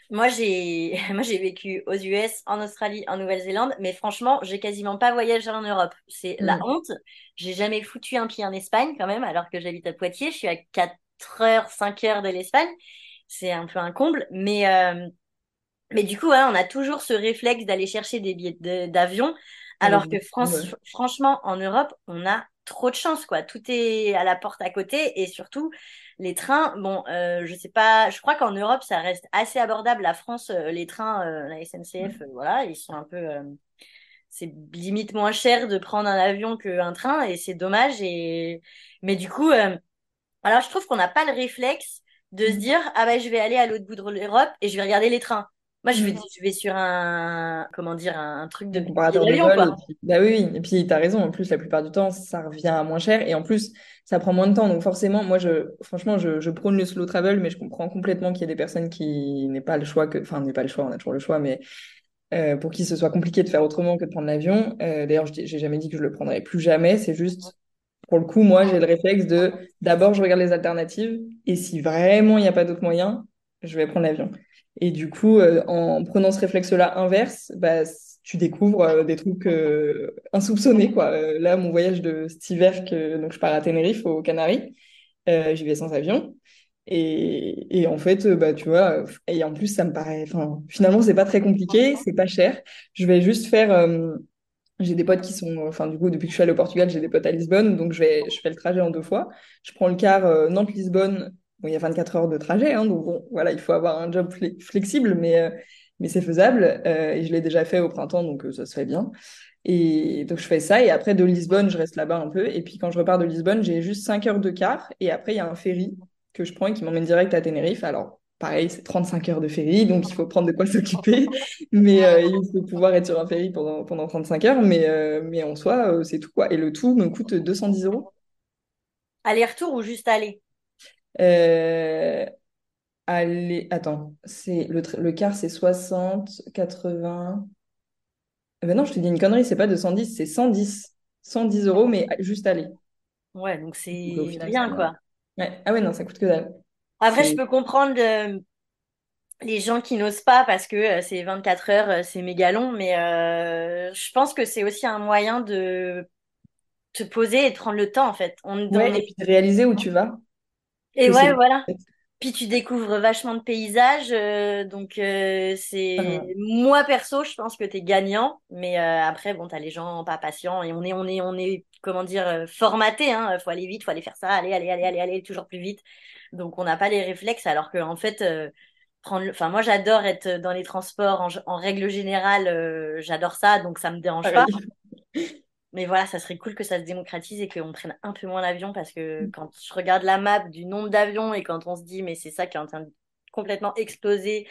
moi j'ai moi j'ai vécu aux US, en Australie, en Nouvelle-Zélande, mais franchement j'ai quasiment pas voyagé en Europe. C'est la Mm. honte. J'ai jamais foutu un pied en Espagne quand même, alors que j'habite à Poitiers. Je suis à 4 heures, 5 heures de l'Espagne. C'est un peu un comble, mais euh, mais du coup ouais, on a toujours ce réflexe d'aller chercher des billets de- d'avion, alors que France, Ouais. franchement en Europe on a trop de chance quoi. Tout est à la porte à côté et surtout les trains, bon, euh, je sais pas, je crois qu'en Europe, ça reste assez abordable. La France, euh, les trains, euh, la SNCF, euh, voilà, ils sont un peu, euh, c'est limite moins cher de prendre un avion qu'un train et c'est dommage. Et mais du coup, euh, alors je trouve qu'on n'a pas le réflexe de se dire, ah ben je vais aller à l'autre bout de l'Europe et je vais regarder les trains. Moi, je vais, je vais sur un, comment dire, un, truc de comparateur de vol. bah oui, et puis tu as raison. En plus, la plupart du temps, ça revient à moins cher. Et en plus, ça prend moins de temps. Donc forcément, moi, je, franchement, je, je prône le slow travel, mais je comprends complètement qu'il y ait des personnes qui n'aient pas le choix, que, enfin, n'aient pas le choix, on a toujours le choix, mais euh, pour qui ce soit compliqué de faire autrement que de prendre l'avion. Euh, D'ailleurs, j'ai jamais dit que je le prendrais plus jamais. C'est juste, pour le coup, moi, j'ai le réflexe de d'abord, je regarde les alternatives. Et si vraiment il n'y a pas d'autre moyen, je vais prendre l'avion. Et du coup, euh, en prenant ce réflexe-là inverse, bah, tu découvres euh, des trucs euh, insoupçonnés. Quoi. là, mon voyage de cet hiver, donc je pars à Tenerife, aux Canaries, j'y vais sans avion. Et, en fait, bah, tu vois, et en plus, ça me paraît, finalement, c'est pas très compliqué, c'est pas cher. Je vais juste faire, j'ai des potes qui sont, enfin, du coup, depuis que je suis allée au Portugal, j'ai des potes à Lisbonne, donc je vais, je fais le trajet en deux fois. Je prends le car Nantes-Lisbonne Bon, il y a 24 heures de trajet, hein, donc bon, voilà, il faut avoir un job flexible, mais, euh, mais c'est faisable. Euh, et je l'ai déjà fait au printemps, donc euh, ça se fait bien. Et donc je fais ça, et après de Lisbonne, je reste là-bas un peu. Et puis quand je repars de Lisbonne, j'ai juste 5 heures de car, et après il y a un ferry que je prends et qui m'emmène direct à Tenerife. Alors pareil, c'est 35 heures de ferry, donc il faut prendre de quoi s'occuper. Mais il faut pouvoir être sur un ferry pendant, pendant 35 heures. Mais, mais en soi, c'est tout quoi. Et le tout me coûte 210 euros. Aller-retour ou juste aller? Euh, allez, attends, c'est le, le quart, c'est 60, 80. Eh ben non, je te dis une connerie, c'est pas 210, c'est 110. 110 euros, mais juste aller. Ouais, donc c'est bien, quoi. Ouais. Ah ouais, non, ça coûte que dalle. Après, je peux comprendre les gens qui n'osent pas parce que euh, c'est 24 heures, euh, c'est méga long, mais je pense que c'est aussi un moyen de te poser et de prendre le temps, en fait. On, ouais, et puis de réaliser où tu vas. Et ouais, voilà. Puis tu découvres vachement de paysages, euh, donc euh, c'est moi perso, je pense que t'es gagnant, mais euh, après bon, t'as les gens pas patients et on est on est on est comment dire formaté, hein, faut aller vite, faut aller faire ça, aller aller aller aller aller toujours plus vite, donc on n'a pas les réflexes alors que en fait prendre, enfin moi j'adore être dans les transports. En, en règle générale, j'adore ça, donc ça me dérange pas. Mais voilà, ça serait cool que ça se démocratise et qu'on prenne un peu moins l'avion parce que mm. quand je regarde la map du nombre d'avions et quand on se dit, mais c'est ça qui est en train de complètement exploser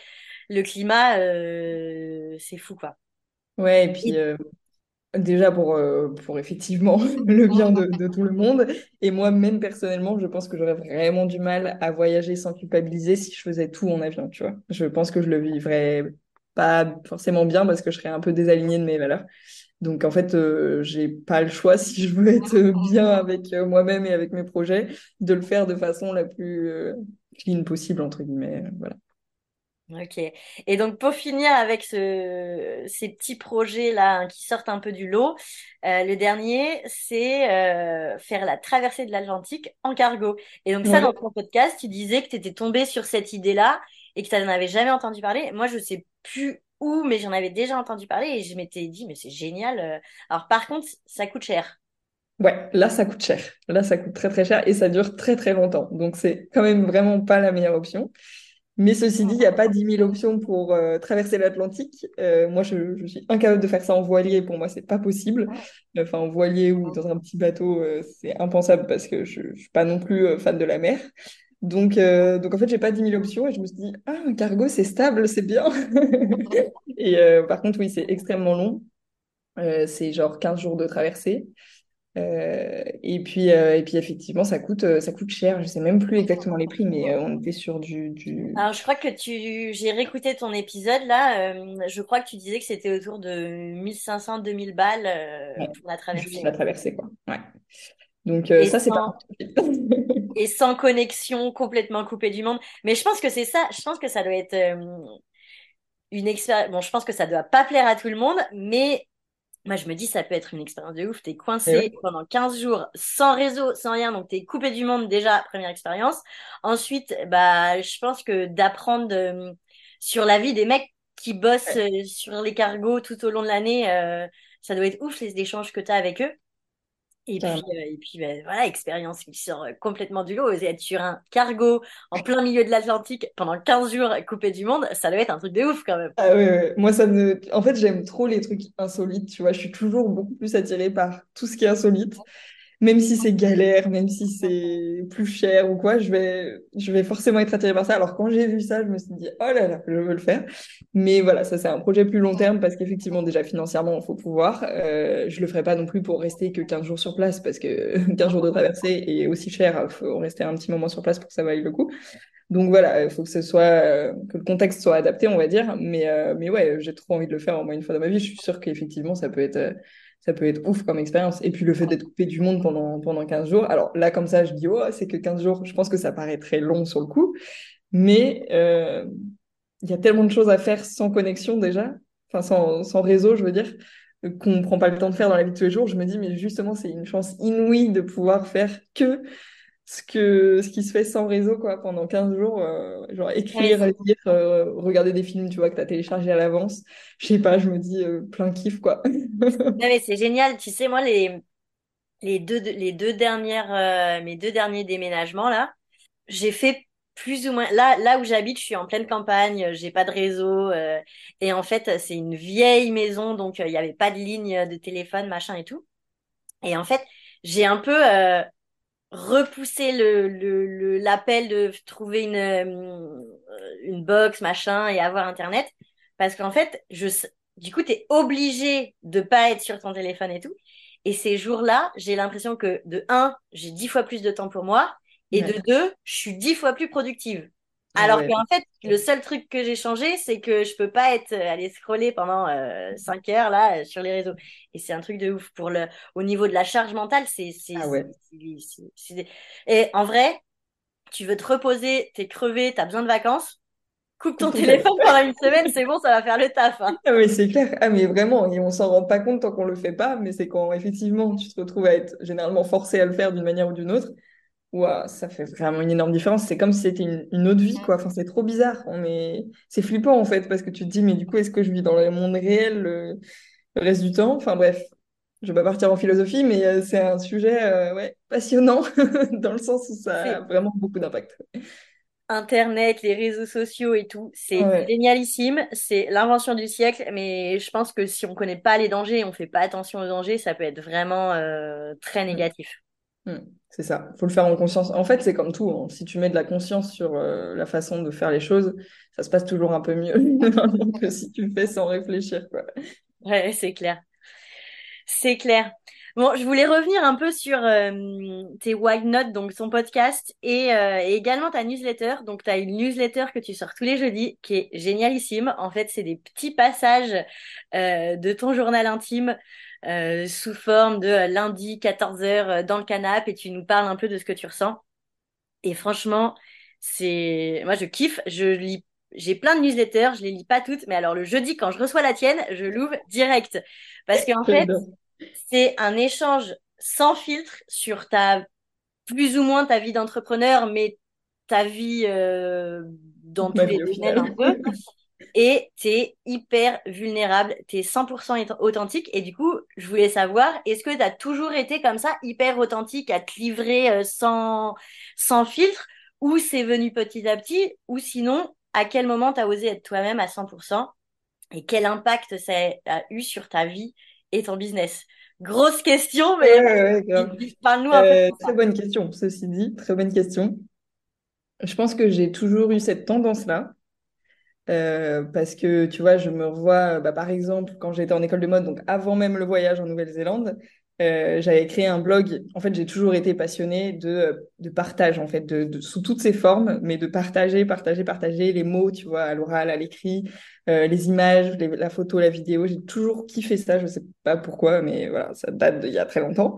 le climat, euh, c'est fou quoi. Ouais, et puis euh, déjà pour, euh, pour effectivement le bien de, de, tout le monde. Et moi-même personnellement, je pense que j'aurais vraiment du mal à voyager sans culpabiliser si je faisais tout en avion, tu vois. Je pense que je le vivrais pas forcément bien parce que je serais un peu désalignée de mes valeurs. Donc en fait, euh, j'ai pas le choix si je veux être bien avec euh, moi-même et avec mes projets, de le faire de façon la plus euh, clean possible entre guillemets. Voilà. Ok. Et donc pour finir avec ce, ces petits projets là hein, qui sortent un peu du lot, le dernier c'est faire la traversée de l'Atlantique en cargo. Et donc ça dans ton podcast, tu disais que tu étais tombée sur cette idée là et que tu n'en avais jamais entendu parler. Moi je sais plus mais j'en avais déjà entendu parler et je m'étais dit, mais c'est génial. Euh. Alors, par contre, ça coûte cher. Ouais, là, ça coûte cher. Là, ça coûte très, très cher et ça dure très, très longtemps. Donc, c'est quand même vraiment pas la meilleure option. Mais ceci dit, il n'y a pas 10 000 options pour euh, traverser l'Atlantique. Euh, moi, je, suis incapable de faire ça en voilier. Pour moi, c'est pas possible. Enfin, en voilier ou dans un petit bateau, c'est impensable parce que je, ne suis pas non plus fan de la mer. Donc, euh, donc en fait, j'ai pas 10 000 options et je me suis dit, ah, un cargo, c'est stable, c'est bien. et euh, par contre, oui, c'est extrêmement long. Euh, c'est genre 15 jours de traversée. et puis, et puis effectivement, ça coûte, ça coûte cher. Je sais même plus exactement les prix, mais on était sur du, du... Alors, je crois que tu, j'ai réécouté ton épisode là. je crois que tu disais que c'était autour de 1500-2000 balles pour la traversée. la traversée, quoi. Ouais. Donc ça, c'est pas. et sans connexion, complètement coupé du monde. Mais je pense que c'est ça. Je pense que ça doit être euh, une expérience. Bon, je pense que ça doit pas plaire à tout le monde, mais moi, je me dis, ça peut être une expérience de ouf. T'es coincé eh pendant 15 jours sans réseau, sans rien. Donc, t'es coupé du monde déjà, première expérience. Ensuite, bah, je pense que d'apprendre euh, sur la vie des mecs qui bossent euh, sur les cargos tout au long de l'année, ça doit être ouf les échanges que t'as avec eux. Et puis, euh, et puis ben, voilà, expérience qui sort euh, complètement du lot. Être sur un cargo en plein milieu de l'Atlantique pendant 15 jours coupé du monde, ça doit être un truc de ouf quand même. Ah ouais, Moi, ça me. En fait, j'aime trop les trucs insolites, tu vois. Je suis toujours beaucoup plus attirée par tout ce qui est insolite. Même si c'est galère, même si c'est plus cher ou quoi, je vais, je vais forcément être attirée par ça. Alors quand j'ai vu ça, je me suis dit, oh là là, je veux le faire. Mais voilà, ça c'est un projet plus long terme parce qu'effectivement, déjà financièrement, il faut pouvoir. Euh, je le ferai pas non plus pour rester que 15 jours sur place parce que 15 jours de traversée est aussi cher, il faut rester un petit moment sur place pour que ça vaille le coup. Donc voilà, il faut que ce soit euh, que le contexte soit adapté, on va dire. Mais euh, mais ouais, j'ai trop envie de le faire au moins une fois dans ma vie. Je suis sûre qu'effectivement ça peut être euh, ça peut être ouf comme expérience. Et puis le fait d'être coupé du monde pendant pendant 15 jours. Alors là comme ça, je dis oh, c'est que 15 jours. Je pense que ça paraît très long sur le coup, mais il y a tellement de choses à faire sans connexion déjà, enfin sans sans réseau, je veux dire qu'on prend pas le temps de faire dans la vie de tous les jours, je me dis mais justement c'est une chance inouïe de pouvoir faire que ce que ce qui se fait sans réseau quoi pendant 15 jours euh, genre écrire lire euh, regarder des films tu vois que tu as téléchargé à l'avance. Je sais pas je me dis euh, plein kiff quoi. Non mais c'est génial. Tu sais moi les les deux les deux dernières mes deux derniers déménagements là j'ai fait plus ou moins là là où j'habite je suis en pleine campagne j'ai pas de réseau et en fait c'est une vieille maison donc il y avait pas de ligne de téléphone machin et tout. Et en fait j'ai un peu repousser le le l'appel de trouver une euh, une box machin et avoir internet. Parce qu'en fait je du coup tu es obligé de pas être sur ton téléphone et tout. Et ces jours-là j'ai l'impression que de un j'ai dix fois plus de temps pour moi. Et de deux je suis dix fois plus productive alors qu'en fait, le seul truc que j'ai changé, c'est que je peux pas être euh, aller scroller pendant euh, 5 heures là euh, sur les réseaux. Et c'est un truc de ouf pour le au niveau de la charge mentale, c'est c'est ah et en vrai, tu veux te reposer, t'es crevé, t'as besoin de vacances. Coupe ton téléphone pendant une semaine, c'est bon, ça va faire le taf. Hein. Ah oui, c'est clair. Ah mais vraiment, et on s'en rend pas compte tant qu'on le fait pas, mais c'est quand effectivement tu te retrouves à être généralement forcé à le faire d'une manière ou d'une autre Wow, ça fait vraiment une énorme différence. C'est comme si c'était une, autre vie, quoi. Enfin, c'est trop bizarre. On est... C'est flippant, en fait, parce que tu te dis, mais du coup, est-ce que je vis dans le monde réel le, reste du temps? Enfin, bref, je vais pas partir en philosophie, mais euh, c'est un sujet euh, ouais, passionnant, dans le sens où ça a vraiment beaucoup d'impact. Internet, les réseaux sociaux et tout, c'est génialissime, c'est l'invention du siècle, mais je pense que si on connaît pas les dangers, on fait pas attention aux dangers, ça peut être vraiment euh, très négatif. Hmm, c'est ça, il faut le faire en conscience. En fait, c'est comme tout, hein. si tu mets de la conscience sur euh, la façon de faire les choses, ça se passe toujours un peu mieux que si tu le fais sans réfléchir. Ouais, c'est clair. C'est clair. Bon, je voulais revenir un peu sur euh, tes Wild Notes, donc son podcast, euh, et également ta newsletter. Donc, tu as une newsletter que tu sors tous les jeudis, qui est génialissime. En fait, c'est des petits passages de ton journal intime euh, sous forme de euh, lundi 14h euh, dans le canapé et tu nous parles un peu de ce que tu ressens. Et franchement, c'est moi je kiffe, je lis j'ai plein de newsletters, je les lis pas toutes, mais alors le jeudi quand je reçois la tienne, je l'ouvre direct. Parce qu'en fait, c'est un échange sans filtre sur ta plus ou moins ta vie d'entrepreneur, mais ta vie dans tous les domaines un peu. Et t'es hyper vulnérable, t'es 100% authentique. Et du coup, je voulais savoir, est-ce que t'as toujours été comme ça, hyper authentique, à te livrer euh, sans, sans filtre, ou c'est venu petit à petit, ou sinon, à quel moment t'as osé être toi-même à 100% et quel impact ça a eu sur ta vie et ton business? Grosse question, mais parle-nous un peu. Euh, très bonne question, ceci dit, très bonne question. Je pense que j'ai toujours eu cette tendance-là euh, parce que tu vois, je me revois, bah, par exemple, quand j'étais en école de mode, donc avant même le voyage en Nouvelle-Zélande, euh, j'avais créé un blog. En fait, j'ai toujours été passionnée de, partage, en fait, de, sous toutes ses formes, mais de partager, partager, partager les mots, tu vois, à l'oral, à l'écrit, euh, les images, la photo, la vidéo. J'ai toujours kiffé ça. Je sais pas pourquoi, mais voilà, ça date d'il y a très longtemps.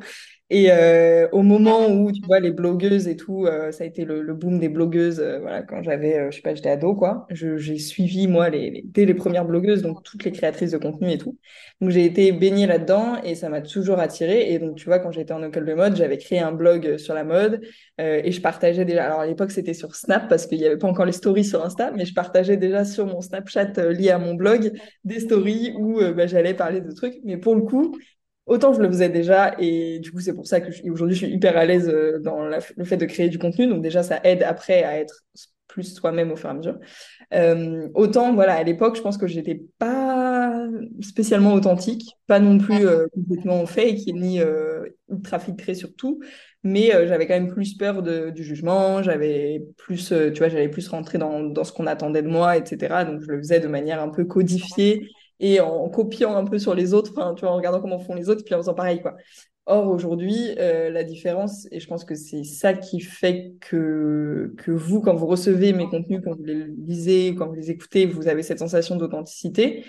Et euh, au moment où, tu vois, les blogueuses et tout, euh, ça a été le, le boom des blogueuses, euh, voilà, quand j'avais, je sais pas, j'étais ado, quoi. J'ai suivi, moi, les, les, dès les premières blogueuses, donc toutes les créatrices de contenu et tout. Donc, j'ai été baignée là-dedans et ça m'a toujours attirée. Et donc, tu vois, quand j'étais en école de mode, j'avais créé un blog sur la mode et je partageais déjà. Alors, à l'époque, c'était sur Snap parce qu'il n'y avait pas encore les stories sur Insta, mais je partageais déjà sur mon Snapchat lié à mon blog des stories où bah, j'allais parler de trucs. Mais pour le coup, autant je le faisais déjà et du coup c'est pour ça que aujourd'hui je suis hyper à l'aise euh, dans le fait de créer du contenu. Donc déjà ça aide après à être plus soi-même au fur et à mesure. Euh, autant voilà à l'époque je pense que j'étais pas spécialement authentique, pas non plus euh, complètement fake ni euh, ultra filtré sur tout, mais euh, j'avais quand même plus peur de, du jugement, j'avais plus, tu vois, j'allais plus rentrer dans, dans ce qu'on attendait de moi, etc. Donc je le faisais de manière un peu codifiée et en copiant un peu sur les autres, tu vois, en regardant comment font les autres, puis en faisant pareil, quoi. Or, aujourd'hui, euh, la différence, et je pense que c'est ça qui fait que, que vous, quand vous recevez mes contenus, quand vous les lisez, quand vous les écoutez, vous avez cette sensation d'authenticité.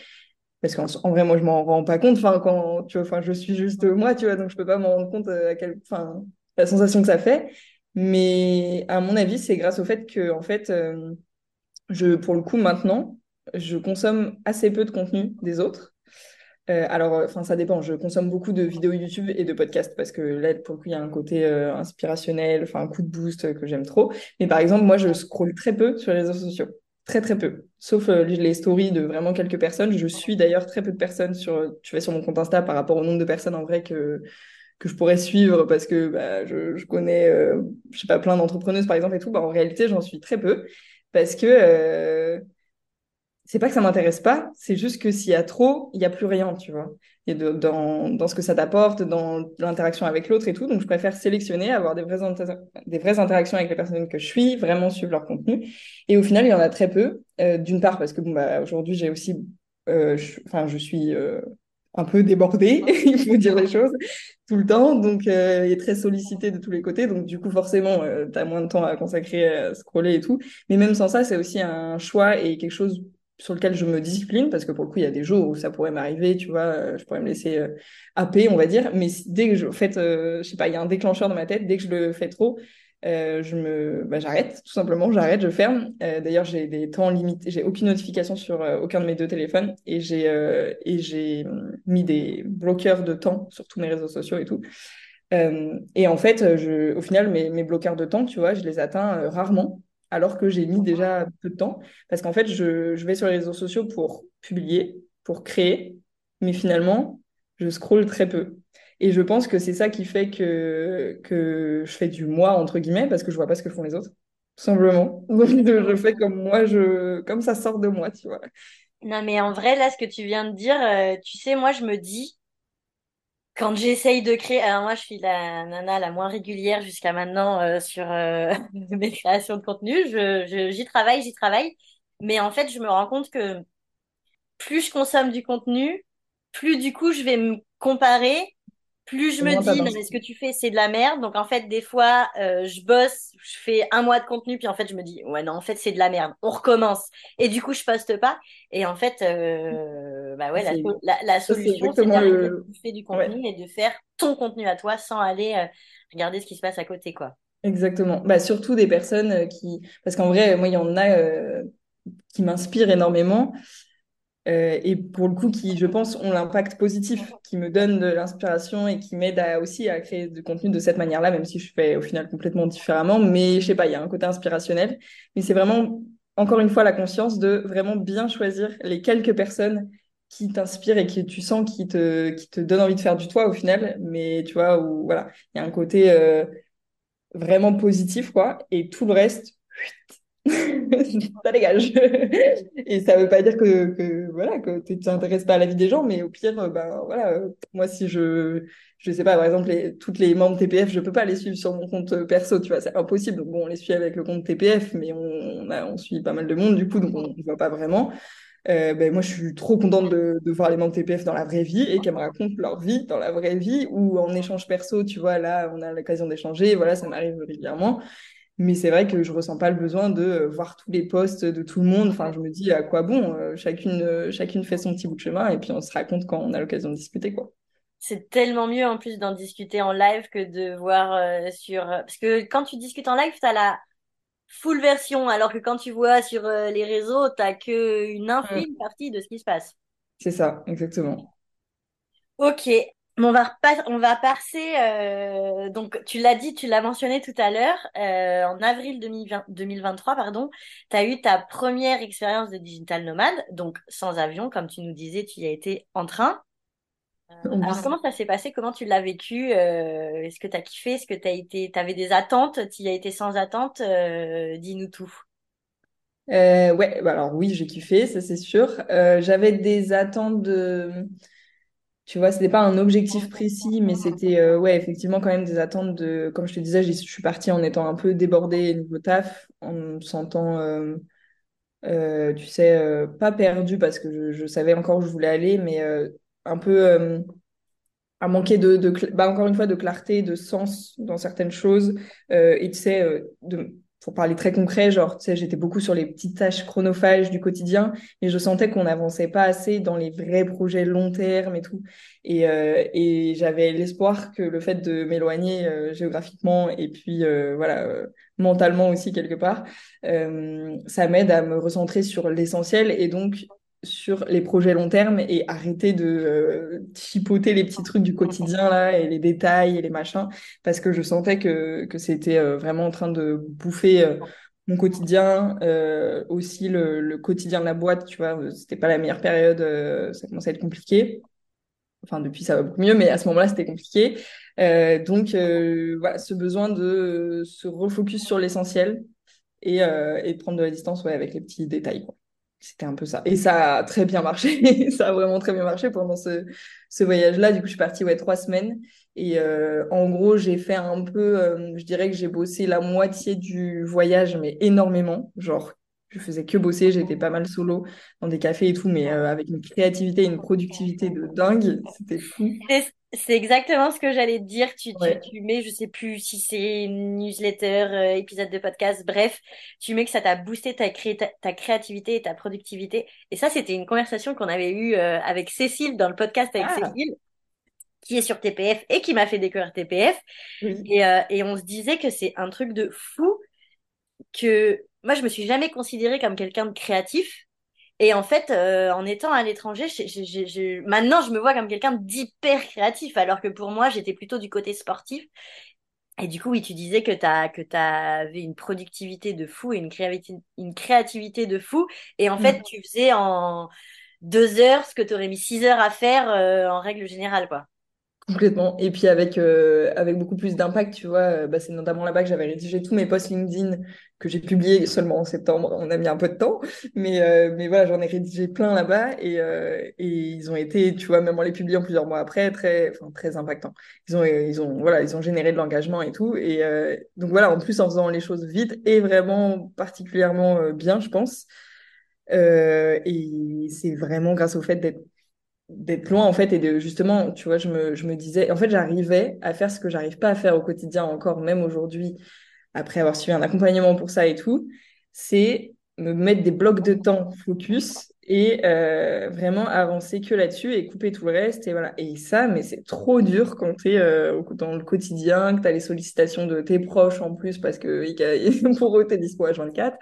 Parce qu'en en vrai, moi, je m'en rends pas compte. Enfin, quand, tu vois, enfin, je suis juste moi, tu vois, donc je peux pas m'en rendre compte euh, la sensation que ça fait. Mais à mon avis, c'est grâce au fait que, en fait, euh, je, pour le coup, maintenant, je consomme assez peu de contenu des autres. Euh, alors, enfin, ça dépend. Je consomme beaucoup de vidéos YouTube et de podcasts parce que là, pour le coup, il y a un côté euh, inspirationnel, enfin, un coup de boost que j'aime trop. Mais par exemple, moi, je scrolle très peu sur les réseaux sociaux. Très, très peu. Sauf euh, les stories de vraiment quelques personnes. Je suis d'ailleurs très peu de personnes sur, tu vas sur mon compte Insta par rapport au nombre de personnes en vrai que, que je pourrais suivre parce que bah, je, je connais, je sais pas, plein d'entrepreneuses par exemple et tout. Bah, en réalité, j'en suis très peu parce que c'est pas que ça m'intéresse pas, c'est juste que s'il y a trop, il y a plus rien, tu vois. Et dans, dans ce que ça t'apporte, dans l'interaction avec l'autre et tout. Donc, je préfère sélectionner, avoir des vraies, des vraies interactions avec les personnes que je suis, vraiment suivre leur contenu. Et au final, il y en a très peu. Euh, D'une part, parce que bon, bah, aujourd'hui, j'ai aussi, euh, je, suis euh, un peu débordée, il faut dire les choses, tout le temps. Donc, euh, il est très sollicité de tous les côtés. Donc, du coup, forcément, euh, tu as moins de temps à consacrer à scroller et tout. Mais même sans ça, c'est aussi un choix et quelque chose sur lequel je me discipline parce que pour le coup il y a des jours où ça pourrait m'arriver tu vois euh, je pourrais me laisser euh, happer on va dire. Mais dès que je en fait euh, je sais pas il y a un déclencheur dans ma tête dès que je le fais trop euh, je me bah, j'arrête tout simplement j'arrête je ferme. Euh, d'ailleurs j'ai des temps limités j'ai aucune notification sur aucun de mes deux téléphones et j'ai et j'ai mis des bloqueurs de temps sur tous mes réseaux sociaux et tout. Et en fait je au final mes, mes bloqueurs de temps tu vois je les atteins rarement alors que j'ai mis déjà peu de temps. Parce qu'en fait, je, je, vais sur les réseaux sociaux pour publier, pour créer, mais finalement, je scrolle très peu. Et je pense que c'est ça qui fait que, que je fais du moi, entre guillemets, parce que je vois pas ce que font les autres, tout simplement. Donc, je fais comme moi, je, comme ça sort de moi, tu vois. Non, mais en vrai, là, ce que tu viens de dire, euh, tu sais, moi, je me dis, quand j'essaye de créer, alors moi je suis la nana la moins régulière jusqu'à maintenant euh, sur euh, mes créations de contenu. Je, j'y travaille, j'y travaille, mais en fait je me rends compte que plus je consomme du contenu, plus du coup je vais me comparer plus je me dis, non, mais ce que tu fais, c'est de la merde. Donc, en fait, des fois, euh, je bosse, je fais un mois de contenu, puis en fait, je me dis, ouais, non, en fait, c'est de la merde. On recommence. Et du coup, je poste pas. Et en fait, euh, bah ouais, la, la, la, solution, c'est de faire du contenu et de faire ton contenu à toi sans aller euh, regarder ce qui se passe à côté, quoi. Exactement. Bah, surtout des personnes qui, parce qu'en vrai, moi, il y en a euh, qui m'inspirent énormément. Euh, et pour le coup, qui, je pense, ont l'impact positif, qui me donnent de l'inspiration et qui m'aident aussi à créer du contenu de cette manière-là, même si je fais au final complètement différemment. Mais je sais pas, il y a un côté inspirationnel. Mais c'est vraiment, encore une fois, la conscience de vraiment bien choisir les quelques personnes qui t'inspirent et qui tu sens qui te, qui te donnent envie de faire du toi au final. Mais tu vois, où voilà, il y a un côté euh, vraiment positif, quoi. Et tout le reste, ça dégage. et ça veut pas dire que, que voilà que t'intéresses pas à la vie des gens, mais au pire, ben voilà, moi si je je sais pas, par exemple, les, toutes les membres TPF, je peux pas les suivre sur mon compte perso, tu vois, c'est impossible. Bon, on les suit avec le compte TPF, mais on, on, a, on suit pas mal de monde du coup, donc on ne voit pas vraiment. Euh, ben moi, je suis trop contente de, de voir les membres TPF dans la vraie vie et qu'elles me racontent leur vie dans la vraie vie ou en échange perso, tu vois, là, on a l'occasion d'échanger, voilà, ça m'arrive régulièrement. Mais c'est vrai que je ressens pas le besoin de euh, voir tous les posts de tout le monde. Enfin, je me dis à quoi bon euh, Chacune, euh, chacune fait son petit bout de chemin et puis on se raconte quand on a l'occasion de discuter, quoi. C'est tellement mieux en plus d'en discuter en live que de voir sur. Parce que quand tu discutes en live, t'as la full version, alors que quand tu vois sur les réseaux, t'as que une infime mmh. partie de ce qui se passe. C'est ça, exactement. Ok, on va, on va passer, euh, donc tu l'as dit, tu l'as mentionné tout à l'heure, euh, en avril 2020, 2023, pardon, tu as eu ta première expérience de digital nomade, donc sans avion, comme tu nous disais, tu y as été en train. Euh, alors comment ça s'est passé? Comment tu l'as vécu? Euh, Est-ce que tu as kiffé? Est-ce que tu as été, avais des attentes? Tu y as été sans attente euh, Dis-nous tout. ouais, bah alors oui, j'ai kiffé, ça c'est sûr. j'avais des attentes de tu vois, c'était pas un objectif précis, mais c'était, euh, ouais, effectivement, quand même des attentes de, comme je te disais, je suis partie en étant un peu débordée niveau taf, en me sentant, euh, euh, tu sais, pas perdue parce que je, savais encore où je voulais aller, mais un peu à manquer de, de bah, encore une fois, de clarté, de sens dans certaines choses, et tu sais, de pour parler très concret, genre, tu sais, j'étais beaucoup sur les petites tâches chronophages du quotidien et je sentais qu'on n'avançait pas assez dans les vrais projets long terme et tout. Et, euh, et j'avais l'espoir que le fait de m'éloigner euh, géographiquement et puis, euh, voilà, mentalement aussi quelque part, ça m'aide à me recentrer sur l'essentiel et donc sur les projets long terme et arrêter de euh, chipoter les petits trucs du quotidien là et les détails et les machins parce que je sentais que, que c'était euh, vraiment en train de bouffer euh, mon quotidien aussi le, quotidien de la boîte tu vois c'était pas la meilleure période ça commençait à être compliqué enfin depuis ça va beaucoup mieux mais à ce moment-là c'était compliqué donc voilà ce besoin de se refocus sur l'essentiel et, prendre de la distance ouais, avec les petits détails. C'était un peu ça. Et ça a très bien marché. ça a vraiment très bien marché pendant ce, voyage-là. Du coup, je suis partie ouais, trois semaines. Et euh, en gros, j'ai fait un peu, euh, je dirais que j'ai bossé la moitié du voyage, mais énormément. Genre, je faisais que bosser, j'étais pas mal solo dans des cafés et tout, mais euh, avec une créativité et une productivité de dingue. C'était fou. C'est exactement ce que j'allais te dire. Tu, tu, mets, je sais plus si c'est une newsletter, euh, épisode de podcast, bref, tu mets que ça t'a boosté ta, ta, créativité et ta productivité. Et ça, c'était une conversation qu'on avait eue euh, avec Cécile dans le podcast avec ah. Cécile, qui est sur TPF et qui m'a fait découvrir TPF. Et, euh, et on se disait que c'est un truc de fou que moi, je me suis jamais considérée comme quelqu'un de créatif. Et en fait, euh, en étant à l'étranger, maintenant je me vois comme quelqu'un d'hyper créatif, alors que pour moi, j'étais plutôt du côté sportif. Et du coup, oui, tu disais que tu que avais une productivité de fou et une créativité, une créativité de fou. Et en fait, mm. tu faisais en deux heures ce que tu aurais mis six heures à faire euh, en règle générale, quoi. Complètement. Et puis avec, euh, avec beaucoup plus d'impact, tu vois, bah, c'est notamment là-bas que j'avais rédigé tous mes posts LinkedIn que j'ai publiés seulement en septembre. On a mis un peu de temps, mais, euh, mais voilà, j'en ai rédigé plein là-bas et, et ils ont été, tu vois, même en les publiant plusieurs mois après, très, enfin, très impactants. Ils ont, ils ont, voilà, ils ont généré de l'engagement et tout. Et donc voilà, en plus en faisant les choses vite et vraiment particulièrement bien, je pense. et c'est vraiment grâce au fait d'être d'être loin en fait et de justement tu vois je me, je me disais en fait j'arrivais à faire ce que j'arrive pas à faire au quotidien encore même aujourd'hui après avoir suivi un accompagnement pour ça et tout c'est me mettre des blocs de temps focus et euh, vraiment avancer que là-dessus et couper tout le reste et voilà. Et ça mais c'est trop dur quand tu es euh, dans le quotidien que tu as les sollicitations de tes proches en plus parce que pour eux t'es dispo à 24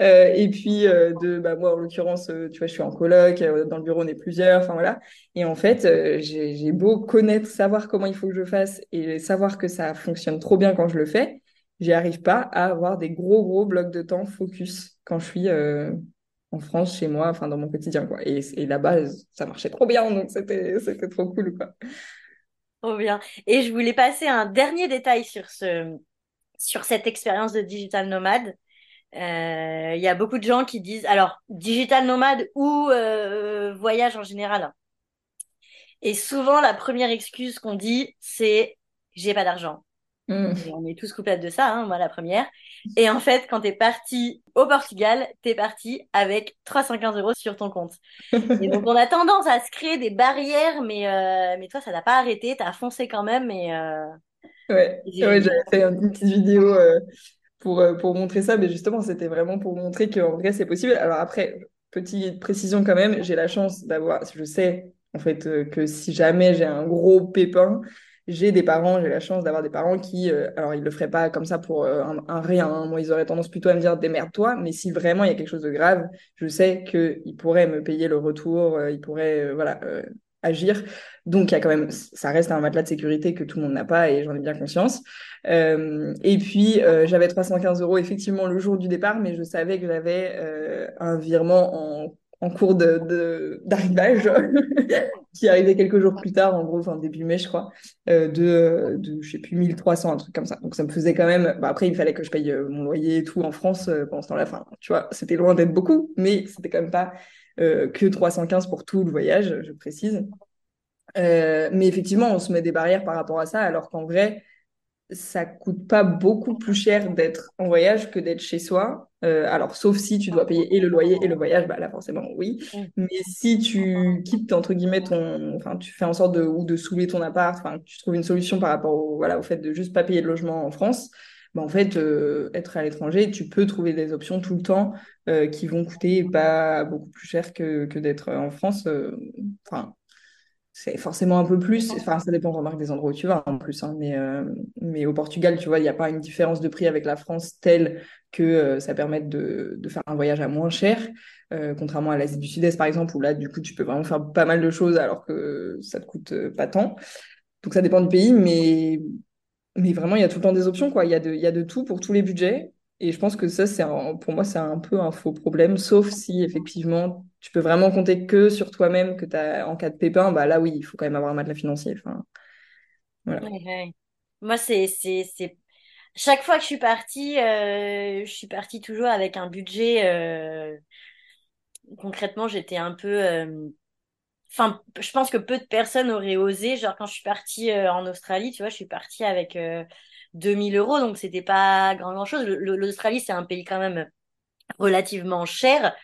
euh, et puis euh, de bah moi en l'occurrence tu vois je suis en coloc dans le bureau on est plusieurs enfin voilà. Et en fait j'ai beau connaître savoir comment il faut que je fasse et savoir que ça fonctionne trop bien quand je le fais j'y arrive pas à avoir des gros gros blocs de temps focus quand je suis en France, chez moi, enfin dans mon quotidien, quoi. Et, là-bas, ça marchait trop bien, donc c'était, c'était trop cool, quoi. Trop bien. Et je voulais passer un dernier détail sur ce, sur cette expérience de digital nomade. Euh, il y a beaucoup de gens qui disent, alors, digital nomade ou euh, voyage en général. Et souvent, la première excuse qu'on dit, c'est j'ai pas d'argent. Mm. on est tous coupables de ça, hein, moi la première. Et en fait, quand t'es parti au Portugal, t'es parti avec 315 euros sur ton compte. Et donc on a tendance à se créer des barrières, mais euh, mais toi ça t'a pas arrêté, t'as foncé quand même. Et euh... ouais, ouais j'avais fait une petite vidéo euh, pour pour montrer ça, mais justement c'était vraiment pour montrer qu'en vrai c'est possible. Alors après, petite précision quand même, j'ai la chance d'avoir, je sais en fait que si jamais j'ai un gros pépin j'ai des parents, j'ai la chance d'avoir des parents qui, euh, alors ils le feraient pas comme ça pour euh, un, rien, hein. moi ils auraient tendance plutôt à me dire démerde-toi, mais si vraiment il y a quelque chose de grave, je sais qu'ils pourraient me payer le retour, euh, ils pourraient voilà agir. Donc il y a quand même, ça reste un matelas de sécurité que tout le monde n'a pas et j'en ai bien conscience. et puis j'avais 315 euros effectivement le jour du départ, mais je savais que j'avais un virement en en cours d'arrivage, qui arrivait quelques jours plus tard, en gros, enfin début mai, je crois, euh, de, de, je sais plus, 1300, un truc comme ça. Donc ça me faisait quand même. Bah, après, il fallait que je paye euh, mon loyer et tout en France euh, pendant ce temps-là. Enfin, tu vois, c'était loin d'être beaucoup, mais c'était quand même pas que 315 pour tout le voyage, je précise. mais effectivement, on se met des barrières par rapport à ça, alors qu'en vrai, ça coûte pas beaucoup plus cher d'être en voyage que d'être chez soi. Euh, alors, sauf si tu dois payer et le loyer et le voyage, bah là, forcément, oui. Mais si tu quittes, entre guillemets, ton. Enfin, tu fais en sorte de, ou de soulever ton appart, enfin, tu trouves une solution par rapport au, voilà, au fait de juste pas payer de logement en France, bah, en fait, euh, être à l'étranger, tu peux trouver des options tout le temps euh, qui vont coûter pas beaucoup plus cher que, que d'être en France. Enfin, c'est forcément un peu plus. Enfin, ça dépend vraiment des endroits où tu vas en plus. Hein, mais, euh, mais au Portugal, tu vois, il n'y a pas une différence de prix avec la France telle que euh, ça permette de, de, faire un voyage à moins cher. Euh, contrairement à l'Asie du Sud-Est, par exemple, où là, du coup, tu peux vraiment faire pas mal de choses alors que ça te coûte pas tant. Donc, ça dépend du pays, mais, mais vraiment, il y a tout le temps des options. Quoi. Il, y a de, il y a de tout pour tous les budgets. Et je pense que ça, c'est pour moi, c'est un peu un faux problème, sauf si effectivement tu peux vraiment compter que sur toi-même, que tu as en cas de pépin, bah là oui, il faut quand même avoir un matelas financier. Moi, c'est... Chaque fois que je suis partie, euh, je suis partie toujours avec un budget. Euh, concrètement, j'étais un peu. Euh, enfin, je pense que peu de personnes auraient osé. Genre, quand je suis partie en Australie, tu vois, je suis partie avec 2000 euros, donc c'était pas grand, grand chose. L'Australie, c'est un pays quand même relativement cher.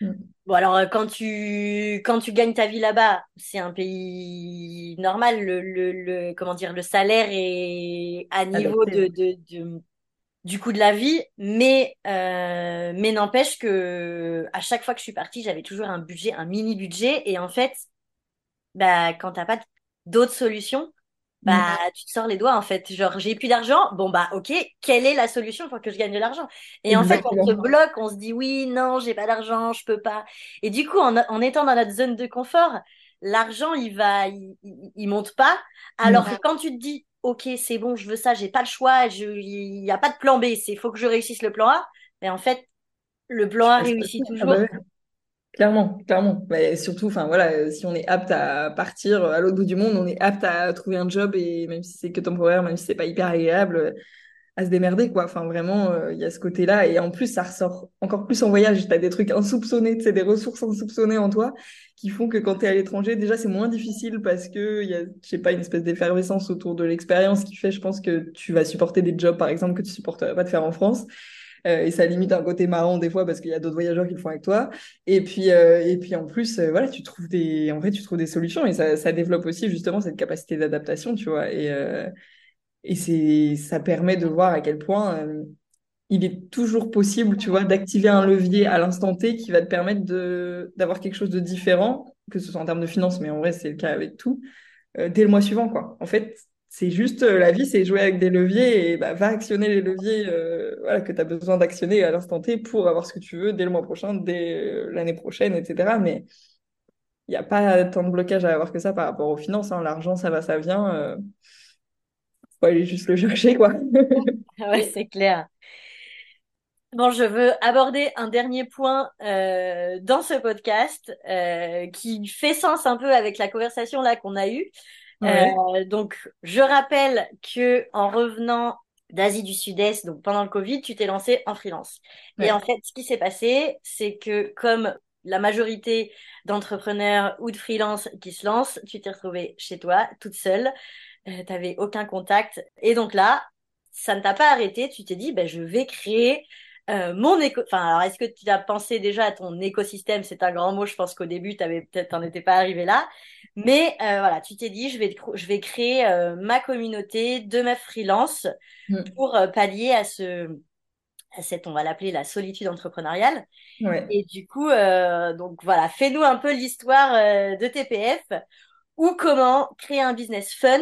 Mm. Bon, alors, euh, quand tu, quand tu gagnes ta vie là-bas, c'est un pays normal. Le, le, le, comment dire, le salaire est à niveau de, de, de, du coût de la vie, mais, euh, mais n'empêche que à chaque fois que je suis partie, j'avais toujours un budget, un mini budget. Et en fait, bah, quand t'as pas d'autres solutions, bah mm. tu te sors les doigts en fait. Genre j'ai plus d'argent. Bon bah ok quelle est la solution pour que je gagne de l'argent? Et en fait on se bloque on se dit oui non j'ai pas d'argent je peux pas. Et du coup en, en étant dans notre zone de confort l'argent il va il, il, monte pas. Alors que quand tu te dis ok c'est bon je veux ça j'ai pas le choix il y a pas de plan B c'est faut que je réussisse le plan A. Mais en fait le plan A réussit ah toujours Clairement, clairement. Mais surtout, enfin voilà, si on est apte à partir à l'autre bout du monde, on est apte à trouver un job et même si c'est que temporaire, même si c'est pas hyper agréable, à se démerder quoi. Enfin vraiment, euh, il y a ce côté-là et en plus ça ressort encore plus en voyage. T'as des trucs insoupçonnés, sais, des ressources insoupçonnées en toi qui font que quand t'es à l'étranger, déjà c'est moins difficile parce que il y a, je sais pas, une espèce d'effervescence autour de l'expérience qui fait, je pense que tu vas supporter des jobs par exemple que tu supporterais pas de faire en France. Euh, et ça limite un côté marrant des fois parce qu'il y a d'autres voyageurs qui le font avec toi. Et puis, euh, et puis en plus, euh, voilà, tu trouves des, en vrai, tu trouves des solutions et ça, ça développe aussi justement cette capacité d'adaptation, tu vois. Et, et c'est, ça permet de voir à quel point il est toujours possible, tu vois, d'activer un levier à l'instant T qui va te permettre de, d'avoir quelque chose de différent, que ce soit en termes de finances, mais en vrai, c'est le cas avec tout, dès le mois suivant, quoi. En fait, c'est juste euh, la vie, c'est jouer avec des leviers et bah, va actionner les leviers euh, que tu as besoin d'actionner à l'instant T pour avoir ce que tu veux dès le mois prochain, dès euh, l'année prochaine, etc. Mais il n'y a pas tant de blocage à avoir que ça par rapport aux finances. Hein. L'argent, ça va, ça vient. Euh... faut aller juste le chercher, quoi. ouais, c'est clair. Bon, je veux aborder un dernier point dans ce podcast qui fait sens un peu avec la conversation là qu'on a eue. Euh, donc, je rappelle que en revenant d'Asie du Sud-Est, donc pendant le Covid, tu t'es lancé en freelance. Et en fait, ce qui s'est passé, c'est que comme la majorité d'entrepreneurs ou de freelance qui se lancent, tu t'es retrouvée chez toi, toute seule, euh, tu n'avais aucun contact. Et donc là, ça ne t'a pas arrêté, tu t'es dit, ben, je vais créer euh, mon éco, enfin, alors est-ce que tu as pensé déjà à ton écosystème? C'est un grand mot. Je pense qu'au début, tu avais peut-être, t'en étais pas arrivé là, mais euh, voilà, tu t'es dit, je vais, je vais créer euh, ma communauté de ma freelance mm. pour euh, pallier à ce, à cette, on va l'appeler la solitude entrepreneuriale. Ouais. Et du coup, euh, donc voilà, fais-nous un peu l'histoire de TPF ou comment créer un business fun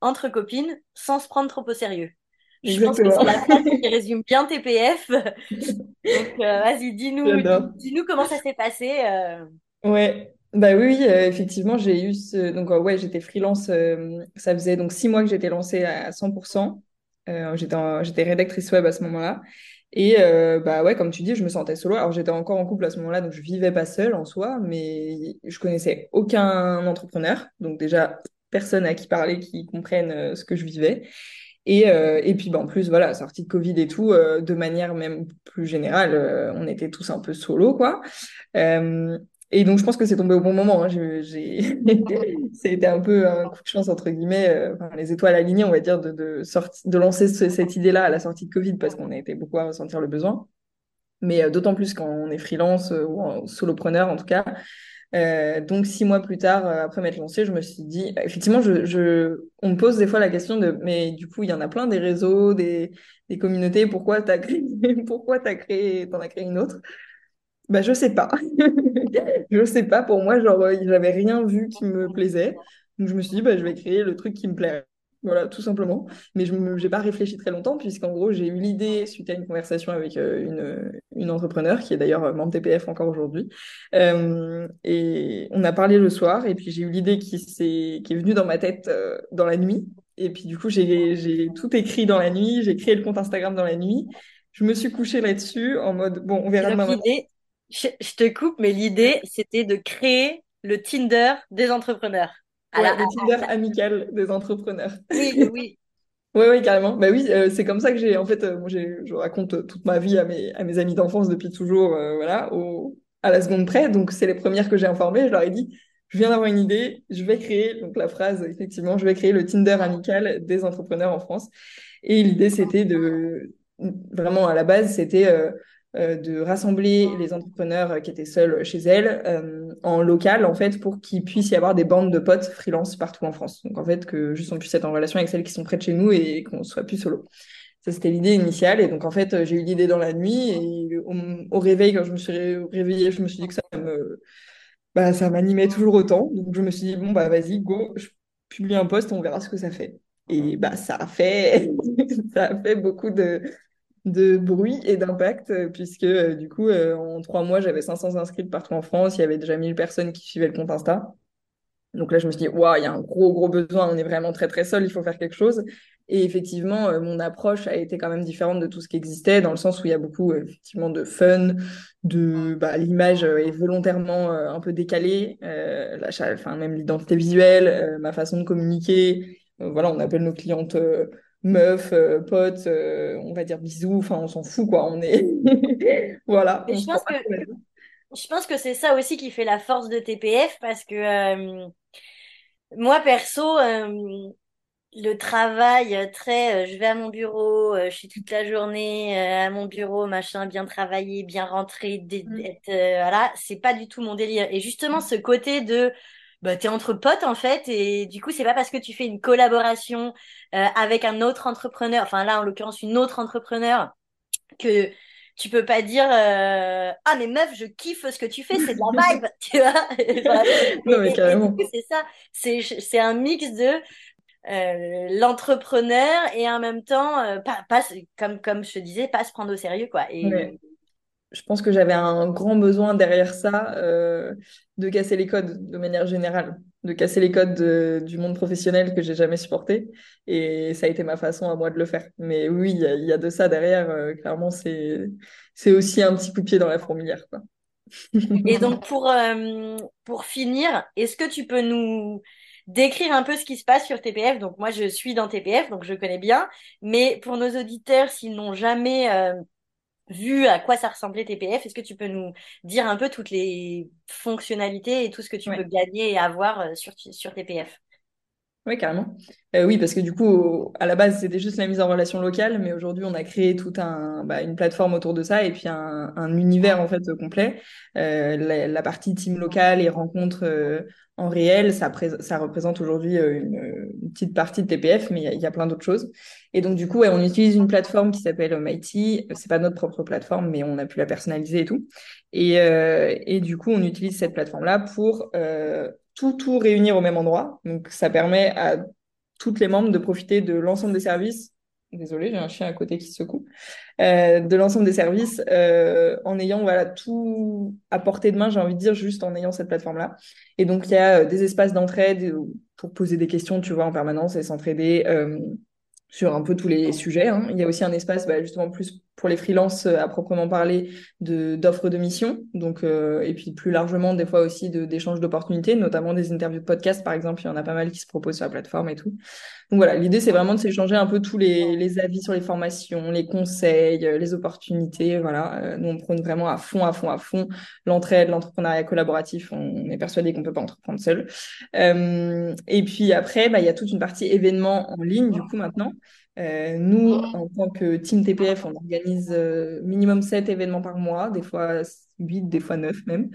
entre copines sans se prendre trop au sérieux. Je pense que c'est la phrase qui résume bien TPF. Donc, euh, vas-y, dis-nous, dis-nous comment ça s'est passé. Euh. Ouais, bah oui, euh, effectivement, j'ai eu ce... donc ouais, j'étais freelance. ça faisait donc six mois que j'étais lancée à 100%. j'étais j'étais rédactrice web à ce moment-là. Et euh, bah ouais, comme tu dis, je me sentais solo. Alors j'étais encore en couple à ce moment-là, donc je vivais pas seule en soi, mais je connaissais aucun entrepreneur. Donc déjà, personne à qui parler qui comprenne ce que je vivais. Et, euh, et puis bah, en plus, voilà, sortie de Covid et tout, euh, de manière même plus générale, euh, on était tous un peu solo, quoi. Et donc je pense que c'est tombé au bon moment. Hein. J'ai, c'était un peu un coup de chance entre guillemets, enfin, les étoiles alignées, on va dire, de de, sorti, de lancer ce, cette idée-là à la sortie de Covid parce qu'on a été beaucoup à ressentir le besoin. Mais d'autant plus quand on est freelance ou en solopreneur en tout cas. Euh, donc six mois plus tard, euh, après m'être lancée, je me suis dit, effectivement, je, on me pose des fois la question de, mais du coup, il y en a plein des réseaux, des, des communautés, pourquoi t'as créé, pourquoi t'as créé, t'en as créé une autre? Bah, je sais pas. Je sais pas. Pour moi, genre, euh, j'avais rien vu qui me plaisait. Donc, je me suis dit, bah, je vais créer le truc qui me plairait. Voilà, tout simplement. Mais je n'ai pas réfléchi très longtemps, puisqu'en gros, j'ai eu l'idée, suite à une conversation avec euh, une, une entrepreneur, qui est d'ailleurs euh, membre TPF encore aujourd'hui. Euh, et on a parlé le soir, et puis j'ai eu l'idée qui, s'est- qui est venue dans ma tête euh, dans la nuit. Et puis, du coup, j'ai, tout écrit dans la nuit, j'ai créé le compte Instagram dans la nuit. Je me suis couchée là-dessus en mode, bon, on verra demain je te coupe, mais l'idée, c'était de créer le Tinder des entrepreneurs. À Ouais, la- le Tinder amical des entrepreneurs. Oui, oui. Ouais, ouais, carrément. Bah oui, euh, c'est comme ça que j'ai, en fait, euh, moi, je raconte euh, toute ma vie à mes, à mes amis d'enfance depuis toujours, euh, voilà, au, à la seconde près. Donc, c'est les premières que j'ai informées. Je leur ai dit, je viens d'avoir une idée, je vais créer, donc la phrase, effectivement, je vais créer le Tinder amical des entrepreneurs en France. Et l'idée, c'était de, vraiment, à la base, c'était de rassembler les entrepreneurs qui étaient seuls chez elles euh, en local, en fait, pour qu'il puisse y avoir des bandes de potes freelance partout en France. Donc, en fait, que juste on puisse être en relation avec celles qui sont près de chez nous et qu'on soit plus solo. Ça, c'était l'idée initiale. Et donc, en fait, j'ai eu l'idée dans la nuit et au, réveil, quand je me suis ré- réveillée, je me suis dit que ça me, bah, ça m'animait toujours autant. Donc, je me suis dit, bon, bah, vas-y, go, je publie un post, on verra ce que ça fait. Et bah, ça a fait, ça a fait beaucoup de, de bruit et d'impact, euh, puisque euh, du coup, euh, en trois mois, j'avais 500 inscrits partout en France. Il y avait déjà 1000 personnes qui suivaient le compte Insta. Donc là, je me suis dit, waouh, il y a un gros, gros besoin. On est vraiment très, très seul. Il faut faire quelque chose. Et effectivement, mon approche a été quand même différente de tout ce qui existait, dans le sens où il y a beaucoup, effectivement, de fun, de bah, l'image est volontairement un peu décalée, enfin, même l'identité visuelle, ma façon de communiquer. Voilà, on appelle nos clientes euh, meufs, euh, potes, euh, on va dire bisous, enfin, on s'en fout, quoi. On est. voilà. On je se pense que, la tête. je pense que c'est ça aussi qui fait la force de TPF parce que euh, moi, perso, le travail très, je vais à mon bureau, je suis toute la journée à mon bureau, machin, bien travailler, bien rentrer, d'être, Mm. voilà, c'est pas du tout mon délire. Et justement, ce côté de, bah, t'es entre potes en fait, et du coup, c'est pas parce que tu fais une collaboration euh, avec un autre entrepreneur, enfin là, en l'occurrence, une autre entrepreneur, que tu peux pas dire euh, ah mais meuf je kiffe ce que tu fais c'est de la vibe tu vois Non, mais carrément. c'est ça c'est c'est un mix de euh, l'entrepreneur et en même temps euh, pas, pas comme comme je te disais pas se prendre au sérieux quoi et Ouais. Je pense que j'avais un grand besoin derrière ça euh, de casser les codes de manière générale, de casser les codes de- du monde professionnel que j'ai jamais supporté. Et ça a été ma façon à moi de le faire. Mais oui, il y a, de ça derrière. euh, clairement, c'est aussi un petit coup de pied dans la fourmilière, et donc pour euh, pour finir est-ce que tu peux nous décrire un peu ce qui se passe sur TPF donc moi je suis dans TPF donc je connais bien mais pour nos auditeurs s'ils n'ont jamais vu à quoi ça ressemblait TPF, est-ce que tu peux nous dire un peu toutes les fonctionnalités et tout ce que tu Ouais. peux gagner et avoir euh, sur, sur TPF? Oui, carrément. Euh, oui, parce que du coup, à la base, c'était juste la mise en relation locale, mais aujourd'hui, on a créé tout un, bah, une plateforme autour de ça et puis un, un univers en fait complet. Euh, la, la partie team locale et rencontres euh, en réel, ça, ça représente aujourd'hui euh, une, une petite partie de TPF, mais il y y a plein d'autres choses. Et donc, du coup, ouais, on utilise une plateforme qui s'appelle Mighty. C'est pas notre propre plateforme, mais on a pu la personnaliser et tout. Et, euh, et du coup, on utilise cette plateforme-là pour euh, tout, tout réunir au même endroit. Donc, ça permet à toutes les membres de profiter de l'ensemble des services. Désolée, j'ai un chien à côté qui se secoue. Euh, de l'ensemble des services euh, en ayant voilà tout à portée de main, j'ai envie de dire, juste en ayant cette plateforme-là. Et donc, il y a euh, des espaces d'entraide euh, pour poser des questions, tu vois, en permanence et s'entraider euh, sur un peu tous les sujets. hein. Il y a aussi un espace bah, justement plus pour les freelances à proprement parler de d'offres de mission, donc et puis plus largement des fois aussi d'échanges d'opportunités, notamment des interviews de podcast par exemple, il y en a pas mal qui se proposent sur la plateforme et tout. Donc voilà, l'idée c'est vraiment de s'échanger un peu tous les, les, avis sur les formations, les conseils, les opportunités. Voilà, nous on prône vraiment à fond, à fond, à fond l'entraide, l'entrepreneuriat collaboratif. On est persuadé qu'on peut pas entreprendre seul. Euh, et puis après, bah, il y a toute une partie événements en ligne du coup maintenant. Euh, nous, en tant que team TPF, on organise euh, minimum 7 événements par mois, des fois 8, des fois 9 même.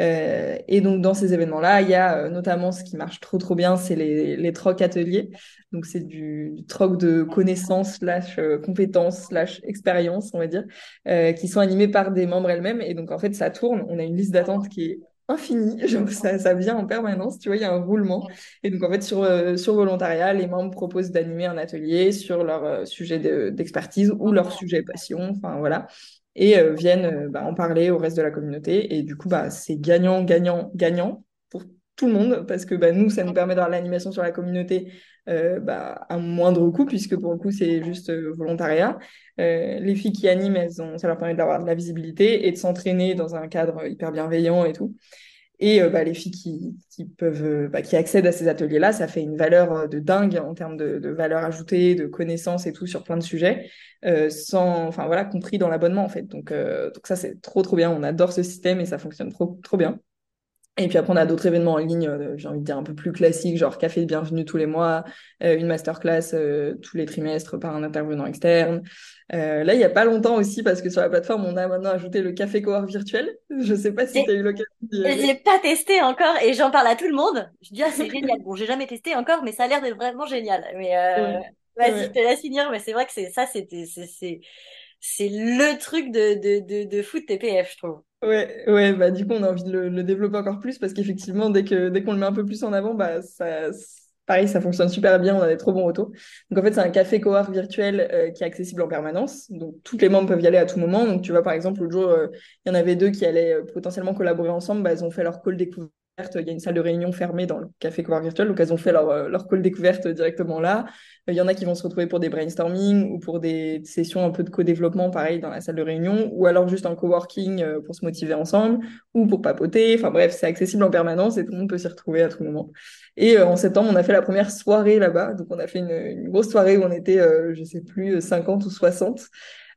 Euh, et donc, dans ces événements-là, il y a notamment ce qui marche trop, trop bien, c'est les, les trocs ateliers. Donc, c'est du, du, troc de connaissances, slash compétences, slash expérience, on va dire, qui sont animés par des membres elles-mêmes. Et donc, en fait, ça tourne. On a une liste d'attente qui est infinie. Genre, ça, ça vient en permanence. Tu vois, il y a un roulement. Et donc, en fait, sur, sur volontariat, les membres proposent d'animer un atelier sur leur sujet d'expertise ou leur sujet passion. Enfin, voilà et euh, viennent euh, bah, en parler au reste de la communauté. Et du coup, bah, c'est gagnant, gagnant, gagnant tout le monde parce que bah, nous, ça nous permet d'avoir l'animation sur la communauté euh, bah, à moindre coût puisque pour le coup, c'est juste euh, volontariat. les filles qui animent, elles ont, ça leur permet d'avoir de la visibilité et de s'entraîner dans un cadre hyper bienveillant et tout. Et euh, bah, les filles qui, qui peuvent, euh, bah, qui accèdent à ces ateliers-là, ça fait une valeur euh, de dingue en termes de, de valeur ajoutée, de connaissances et tout sur plein de sujets, sans, enfin voilà, compris dans l'abonnement en fait. Donc, donc ça c'est trop trop bien. On adore ce système et ça fonctionne trop trop bien. Et puis après, on a d'autres événements en ligne, j'ai envie de dire un peu plus classiques, genre café de bienvenue tous les mois, une masterclass tous les trimestres par un intervenant externe. Euh, là, il n'y a pas longtemps aussi, parce que sur la plateforme, on a maintenant ajouté le café cowork virtuel. Je ne sais pas si tu as eu l'occasion d'y aller. J'ai pas testé encore et j'en parle à tout le monde. Je dis, ah, c'est génial. Bon, j'ai jamais testé encore, mais ça a l'air d'être vraiment génial. Mais euh, vas-y, je te laisse finir. Mais c'est vrai que c'est ça, c'était, c'est, c'est le truc de, de, de, de foot TPF, je trouve. Ouais, ouais, bah du coup on a envie de le, le développer encore plus parce qu'effectivement dès que dès qu'on le met un peu plus en avant, bah ça pareil, ça fonctionne super bien, on a des trop bons retours. Donc en fait, c'est un café cowork virtuel euh, qui est accessible en permanence. Donc tous les membres peuvent y aller à tout moment. Donc tu vois, par exemple, l'autre jour, euh, il y en avait deux qui allaient euh, potentiellement collaborer ensemble. Bah, ils ont fait leur call découverte. Il y a une salle de réunion fermée dans le café cowork virtuel. Donc elles ont fait leur, leur call découverte directement là. Il y en a qui vont se retrouver pour des brainstorming ou pour des sessions un peu de co-développement, pareil, dans la salle de réunion, ou alors juste en coworking pour se motiver ensemble, ou pour papoter. Enfin bref, c'est accessible en permanence et tout le monde peut s'y retrouver à tout moment. Et euh, en septembre, on a fait la première soirée là-bas. Donc, on a fait une, grosse soirée où on était, euh, je sais plus, 50 ou 60.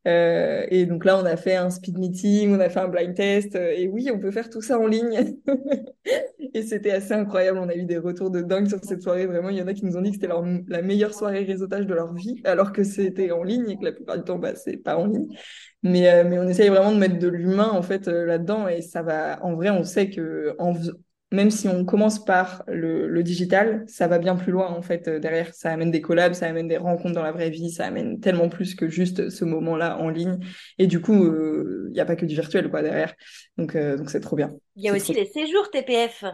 Euh, et donc là, on a fait un speed meeting, on a fait un blind test. Euh, et oui, on peut faire tout ça en ligne. et c'était assez incroyable. On a eu des retours de dingue sur cette soirée. Vraiment, il y en a qui nous ont dit que c'était la meilleure soirée réseautage de leur vie, alors que c'était en ligne et que la plupart du temps, bah, c'est pas en ligne. Mais, mais on essaye vraiment de mettre de l'humain en fait là-dedans. Et ça va. En vrai, on sait que en, même si on commence par le, digital, ça va bien plus loin en fait euh, derrière. Ça amène des collabs, ça amène des rencontres dans la vraie vie, ça amène tellement plus que juste ce moment-là en ligne. Et du coup, il euh, n'y a pas que du virtuel quoi derrière. Donc euh, donc c'est trop bien. Il y a aussi les séjours TPF.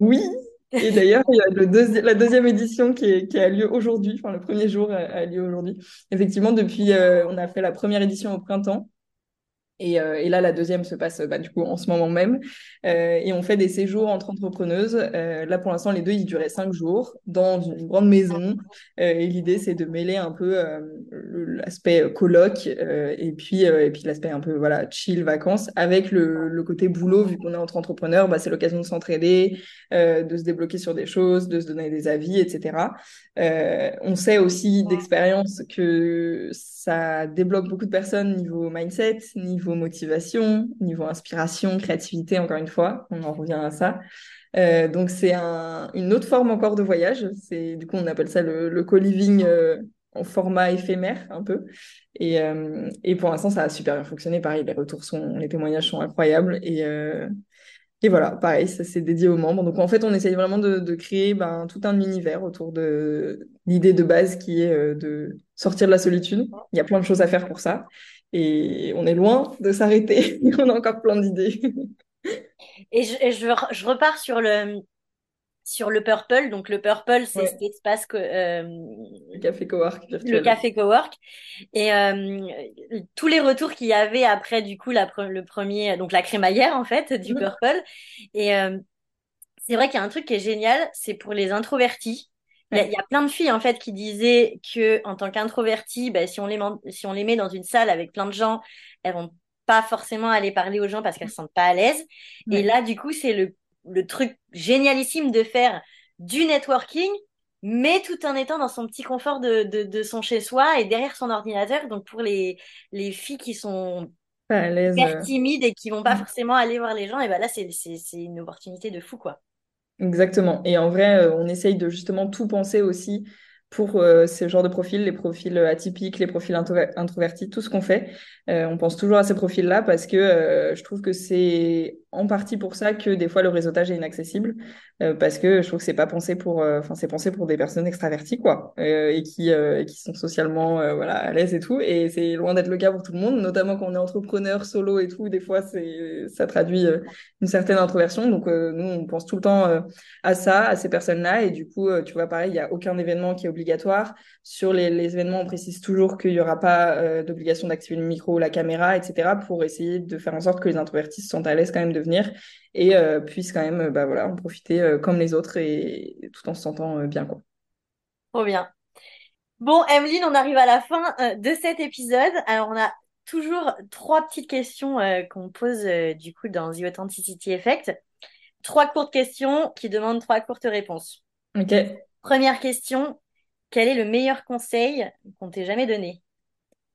Oui. Et d'ailleurs, il y a le la deuxième édition qui, qui a lieu aujourd'hui, enfin le premier jour a, lieu aujourd'hui. Effectivement, depuis, on a fait la première édition au printemps. Et, euh, et, là, la deuxième se passe bah, du coup en ce moment même. Euh, et on fait des séjours entre entrepreneuses. Euh, là, pour l'instant, les deux, ils duraient cinq jours dans une grande maison. Et l'idée, c'est de mêler un peu l'aspect colloque et puis et puis l'aspect un peu voilà chill vacances avec le, le côté boulot. Vu qu'on est entre entrepreneurs, bah, c'est l'occasion de s'entraider, de se débloquer sur des choses, de se donner des avis, etc. on sait aussi d'expérience que ça débloque beaucoup de personnes niveau mindset, niveau motivation, niveau inspiration, créativité, encore une fois, on en revient à ça. Euh, donc c'est un, une autre forme encore de voyage. C'est du coup on appelle ça le, co-living euh, en format éphémère un peu. Et, euh, et pour l'instant ça a super bien fonctionné. Pareil, les retours sont, les témoignages sont incroyables et voilà, pareil, ça c'est dédié aux membres. Donc en fait, on essaye vraiment de, créer ben, tout un univers autour de l'idée de base qui est de sortir de la solitude. Il y a plein de choses à faire pour ça. Et on est loin de s'arrêter. on a encore plein d'idées. et, je, je, je, repars sur le, sur le Purple. Donc le Purple, c'est cet espace que euh, le café cowork virtuel. Le café cowork et euh, tous les retours qu'il y avait après du coup la, le premier donc la crémaillère en fait du mhm. Purple et euh, c'est vrai qu'il y a un truc qui est génial, c'est pour les introvertis Il y, a plein de filles en fait qui disaient que en tant qu'introvertie, bah, si on les si on les met dans une salle avec plein de gens, elles vont pas forcément aller parler aux gens parce qu'elles se sentent pas à l'aise. Et là, du coup, c'est le, le truc génialissime de faire du networking, mais tout en étant dans son petit confort de, de, de son chez-soi et derrière son ordinateur. Donc pour les, les filles qui sont hyper timides et qui vont pas forcément aller voir les gens, et ben là, c'est une opportunité de fou, quoi. Exactement. Et en vrai, euh, on essaye de justement tout penser aussi pour euh, ce genre de profils, les profils atypiques, les profils introvertis, tout ce qu'on fait. Euh, on pense toujours à ces profils-là parce que euh, je trouve que c'est en partie pour ça que des fois le réseautage est inaccessible euh, parce que je trouve que c'est pas pensé pour euh, enfin c'est pensé pour des personnes extraverties quoi euh, et qui qui sont socialement voilà à l'aise et tout. Et c'est loin d'être le cas pour tout le monde notamment quand on est entrepreneur solo et tout des fois c'est ça traduit une certaine introversion. Donc nous on pense tout le temps à ça à ces personnes là et du coup tu vois pareil il y a aucun événement qui est obligatoire. Sur les, événements on précise toujours qu'il y aura pas d'obligation d'activer le micro ou la caméra etc pour essayer de faire en sorte que les introvertis se sentent à l'aise quand même de et euh, puissent quand même bah, voilà, en profiter euh, comme les autres et, tout en se sentant euh, bien. Quoi. Trop bien. Bon, Emeline, on arrive à la fin de cet épisode. Alors, on a toujours trois petites questions qu'on pose du coup dans The Authenticity Effect. Trois courtes questions qui demandent trois courtes réponses. Ok. Première question, quel est le meilleur conseil qu'on t'ait jamais donné?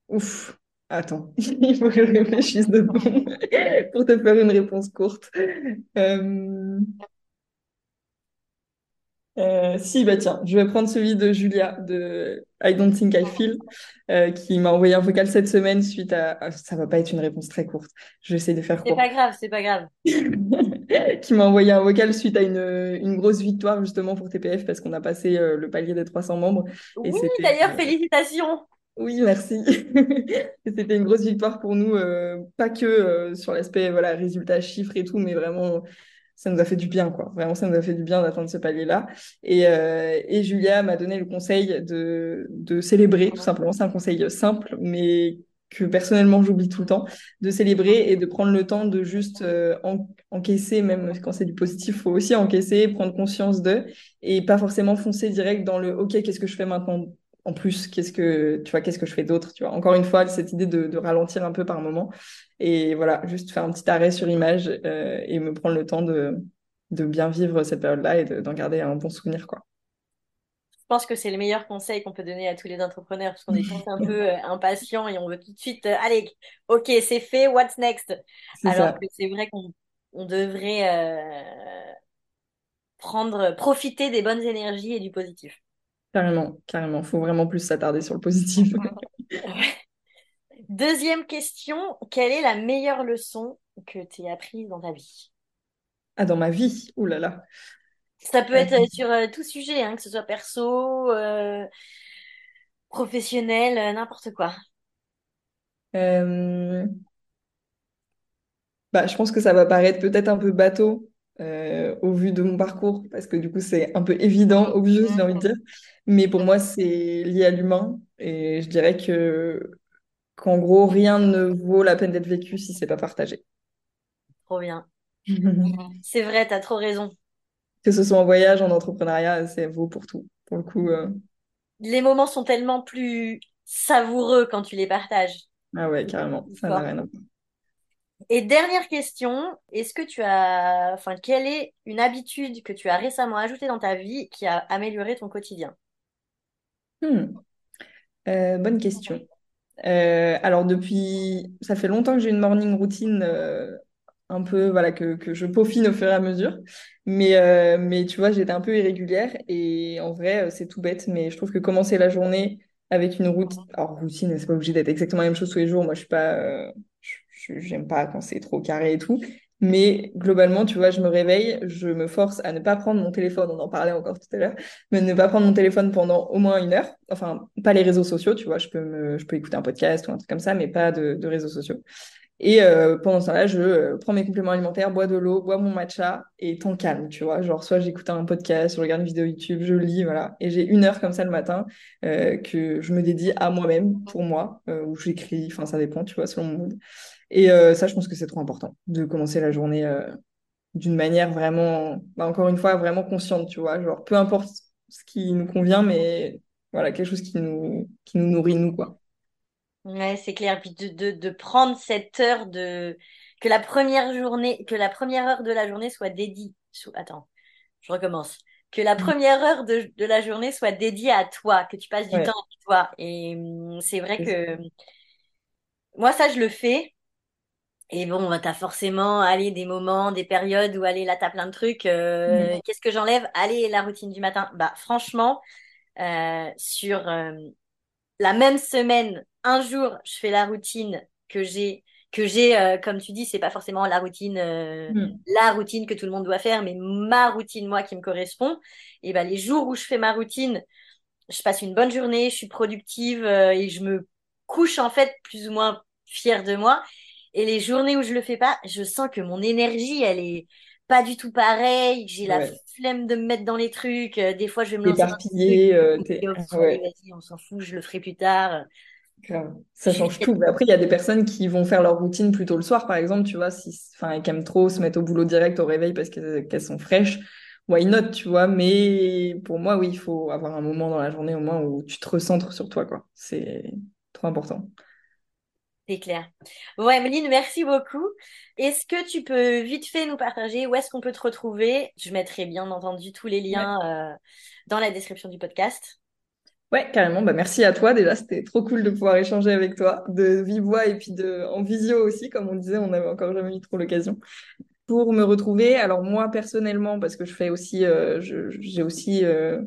Ouf. Attends, il faut que je réfléchisse de bon pour te faire une réponse courte. Euh, euh, si, bah tiens, je vais prendre celui de Julia de I Don't Think I Feel, euh, qui m'a envoyé un vocal cette semaine suite à. Ah, ça va pas être une réponse très courte. Je vais essayer de faire C'est pas grave, c'est pas grave. qui m'a envoyé un vocal suite à une, une grosse victoire justement pour TPF parce qu'on a passé le palier des 300 membres. Oui, d'ailleurs, félicitations. Oui, merci. C'était une grosse victoire pour nous, euh, pas que euh, sur l'aspect voilà, résultats, chiffres et tout, mais vraiment, ça nous a fait du bien, quoi. Vraiment, ça nous a fait du bien d'atteindre ce palier-là. Et, euh, et Julia m'a donné le conseil de, de célébrer, tout simplement. C'est un conseil simple, mais que personnellement j'oublie tout le temps, de célébrer et de prendre le temps de juste encaisser, même quand c'est du positif, faut aussi encaisser, prendre conscience de, et pas forcément foncer direct dans le OK, qu'est-ce que je fais maintenant? En plus, qu'est-ce que tu vois, qu'est-ce que je fais d'autre, tu vois. Encore une fois, cette idée de, ralentir un peu par moment et voilà, juste faire un petit arrêt sur image euh, et me prendre le temps de, de bien vivre cette période-là et d'en garder un bon souvenir, quoi. Je pense que c'est le meilleur conseil qu'on peut donner à tous les entrepreneurs parce qu'on est tous un peu euh, impatients et on veut tout de suite, euh, allez, ok, c'est fait, what's next? Alors que c'est vrai qu'on on devrait prendre, profiter des bonnes énergies et du positif. Carrément, carrément. Faut vraiment plus s'attarder sur le positif. Deuxième question, quelle est la meilleure leçon que tu as apprise dans ta vie? Ah, dans ma vie? Ouh là là. Ça peut être euh, sur euh, tout sujet, hein, que ce soit perso, euh, professionnel, n'importe quoi. Bah, je pense que ça va paraître peut-être un peu bateau au vu de mon parcours, parce que du coup, c'est un peu évident, obvious, j'ai envie de dire. Mais pour moi, c'est lié à l'humain. Et je dirais que qu'en gros, rien ne vaut la peine d'être vécu si c'est pas partagé. Trop bien. c'est vrai, tu as trop raison. Que ce soit en voyage, en entrepreneuriat, c'est vaut pour tout. Pour le coup. Euh. Les moments sont tellement plus savoureux quand tu les partages. Ah ouais, carrément. Ça n'a rien à voir. Et dernière question, est-ce que tu as, enfin, quelle est une habitude que tu as récemment ajoutée dans ta vie qui a amélioré ton quotidien? Hmm. Euh, bonne question. Euh, alors depuis, ça fait longtemps que j'ai une morning routine euh, un peu voilà que, je peaufine au fur et à mesure, mais mais tu vois j'étais un peu irrégulière et en vrai c'est tout bête, mais je trouve que commencer la journée avec une routine, alors routine c'est pas obligé d'être exactement la même chose tous les jours. Moi je suis pas, j'aime pas quand c'est trop carré et tout, mais globalement, tu vois, je me réveille, je me force à ne pas prendre mon téléphone, on en parlait encore tout à l'heure, mais ne pas prendre mon téléphone pendant au moins une heure. Enfin, pas les réseaux sociaux, tu vois, je peux, me, je peux écouter un podcast ou un truc comme ça, mais pas de, de réseaux sociaux. Et euh, pendant ce temps-là, je euh, prends mes compléments alimentaires, bois de l'eau, bois mon matcha et tant calme, tu vois. Genre, soit j'écoute un podcast, je regarde une vidéo YouTube, je lis, voilà. Et j'ai une heure comme ça le matin euh, que je me dédie à moi-même, pour moi, euh, où j'écris, enfin, ça dépend, tu vois, selon mon mood. Et euh, ça, je pense que c'est trop important de commencer la journée euh, d'une manière vraiment, bah, encore une fois, vraiment consciente, tu vois. Genre, peu importe ce qui nous convient, mais voilà, quelque chose qui nous, qui nous nourrit, nous, quoi. Ouais, c'est clair. Puis de, de, de prendre cette heure de que la première journée, que la première heure de la journée soit dédiée. Attends, je recommence. Que la mm. première heure de, de la journée soit dédiée à toi, que tu passes du temps avec toi. Et hum, c'est vrai que moi, ça, je le fais. Et bon, bah, t'as forcément, allez, des moments, des périodes où, allez, là, t'as plein de trucs. Euh, mm. Qu'est-ce que j'enlève? Allez, la routine du matin. Bah, franchement, euh, sur euh, la même semaine, un jour, je fais la routine que j'ai que j'ai, euh, comme tu dis, c'est pas forcément la routine, euh, hmm. la routine que tout le monde doit faire, mais ma routine, moi, qui me correspond. Et ben, les jours où je fais ma routine, je passe une bonne journée, je suis productive euh, et je me couche, en fait, plus ou moins fière de moi. Et les journées où je le fais pas, je sens que mon énergie, elle est pas du tout pareille, j'ai la flemme de me mettre dans les trucs. des fois, je vais me lancer dans vas-y, on s'en fout, je le ferai plus tard. Ça change tout. Mais après, il y a des personnes qui vont faire leur routine plutôt le soir, par exemple, tu vois, si, enfin, elles aiment trop se mettre au boulot direct au réveil parce qu'elles sont fraîches. Why not, tu vois? Mais pour moi, oui, il faut avoir un moment dans la journée au moins où tu te recentres sur toi, quoi. C'est trop important. C'est clair. Bon, Emeline, merci beaucoup. Est-ce que tu peux vite fait nous partager où est-ce qu'on peut te retrouver? Je mettrai bien entendu tous les liens euh, dans la description du podcast. Ouais, carrément. Bah, merci à toi. Déjà, c'était trop cool de pouvoir échanger avec toi, de vive voix et puis de en visio aussi, comme on disait, on n'avait encore jamais eu trop l'occasion. Pour me retrouver, alors moi personnellement, parce que je fais aussi, euh, j'ai aussi euh,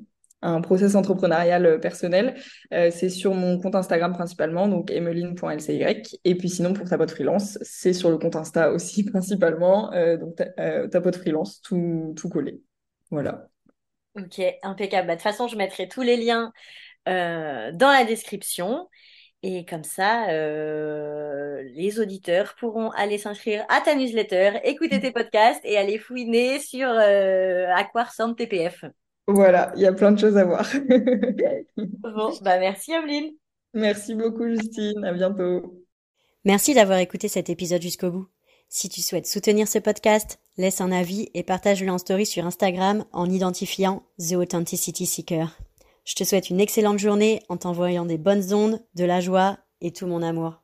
un process entrepreneurial euh, personnel, c'est sur mon compte Instagram principalement, donc emeline.lcy. Et puis sinon, pour ta pote freelance, c'est sur le compte Insta aussi principalement, donc ta, freelance, tout, tout collé. Voilà. Ok, impeccable. Bah, de toute façon, je mettrai tous les liens euh, dans la description. Et comme ça, euh, les auditeurs pourront aller s'inscrire à ta newsletter, écouter tes podcasts et aller fouiner sur euh, à quoi ressemble TPF. Voilà, il y a plein de choses à voir. bon, bah merci Emeline. Merci beaucoup Justine, à bientôt. Merci d'avoir écouté cet épisode jusqu'au bout. Si tu souhaites soutenir ce podcast, laisse un avis et partage-le en story sur Instagram en identifiant The Authenticity Seeker. Je te souhaite une excellente journée en t'envoyant des bonnes ondes, de la joie et tout mon amour.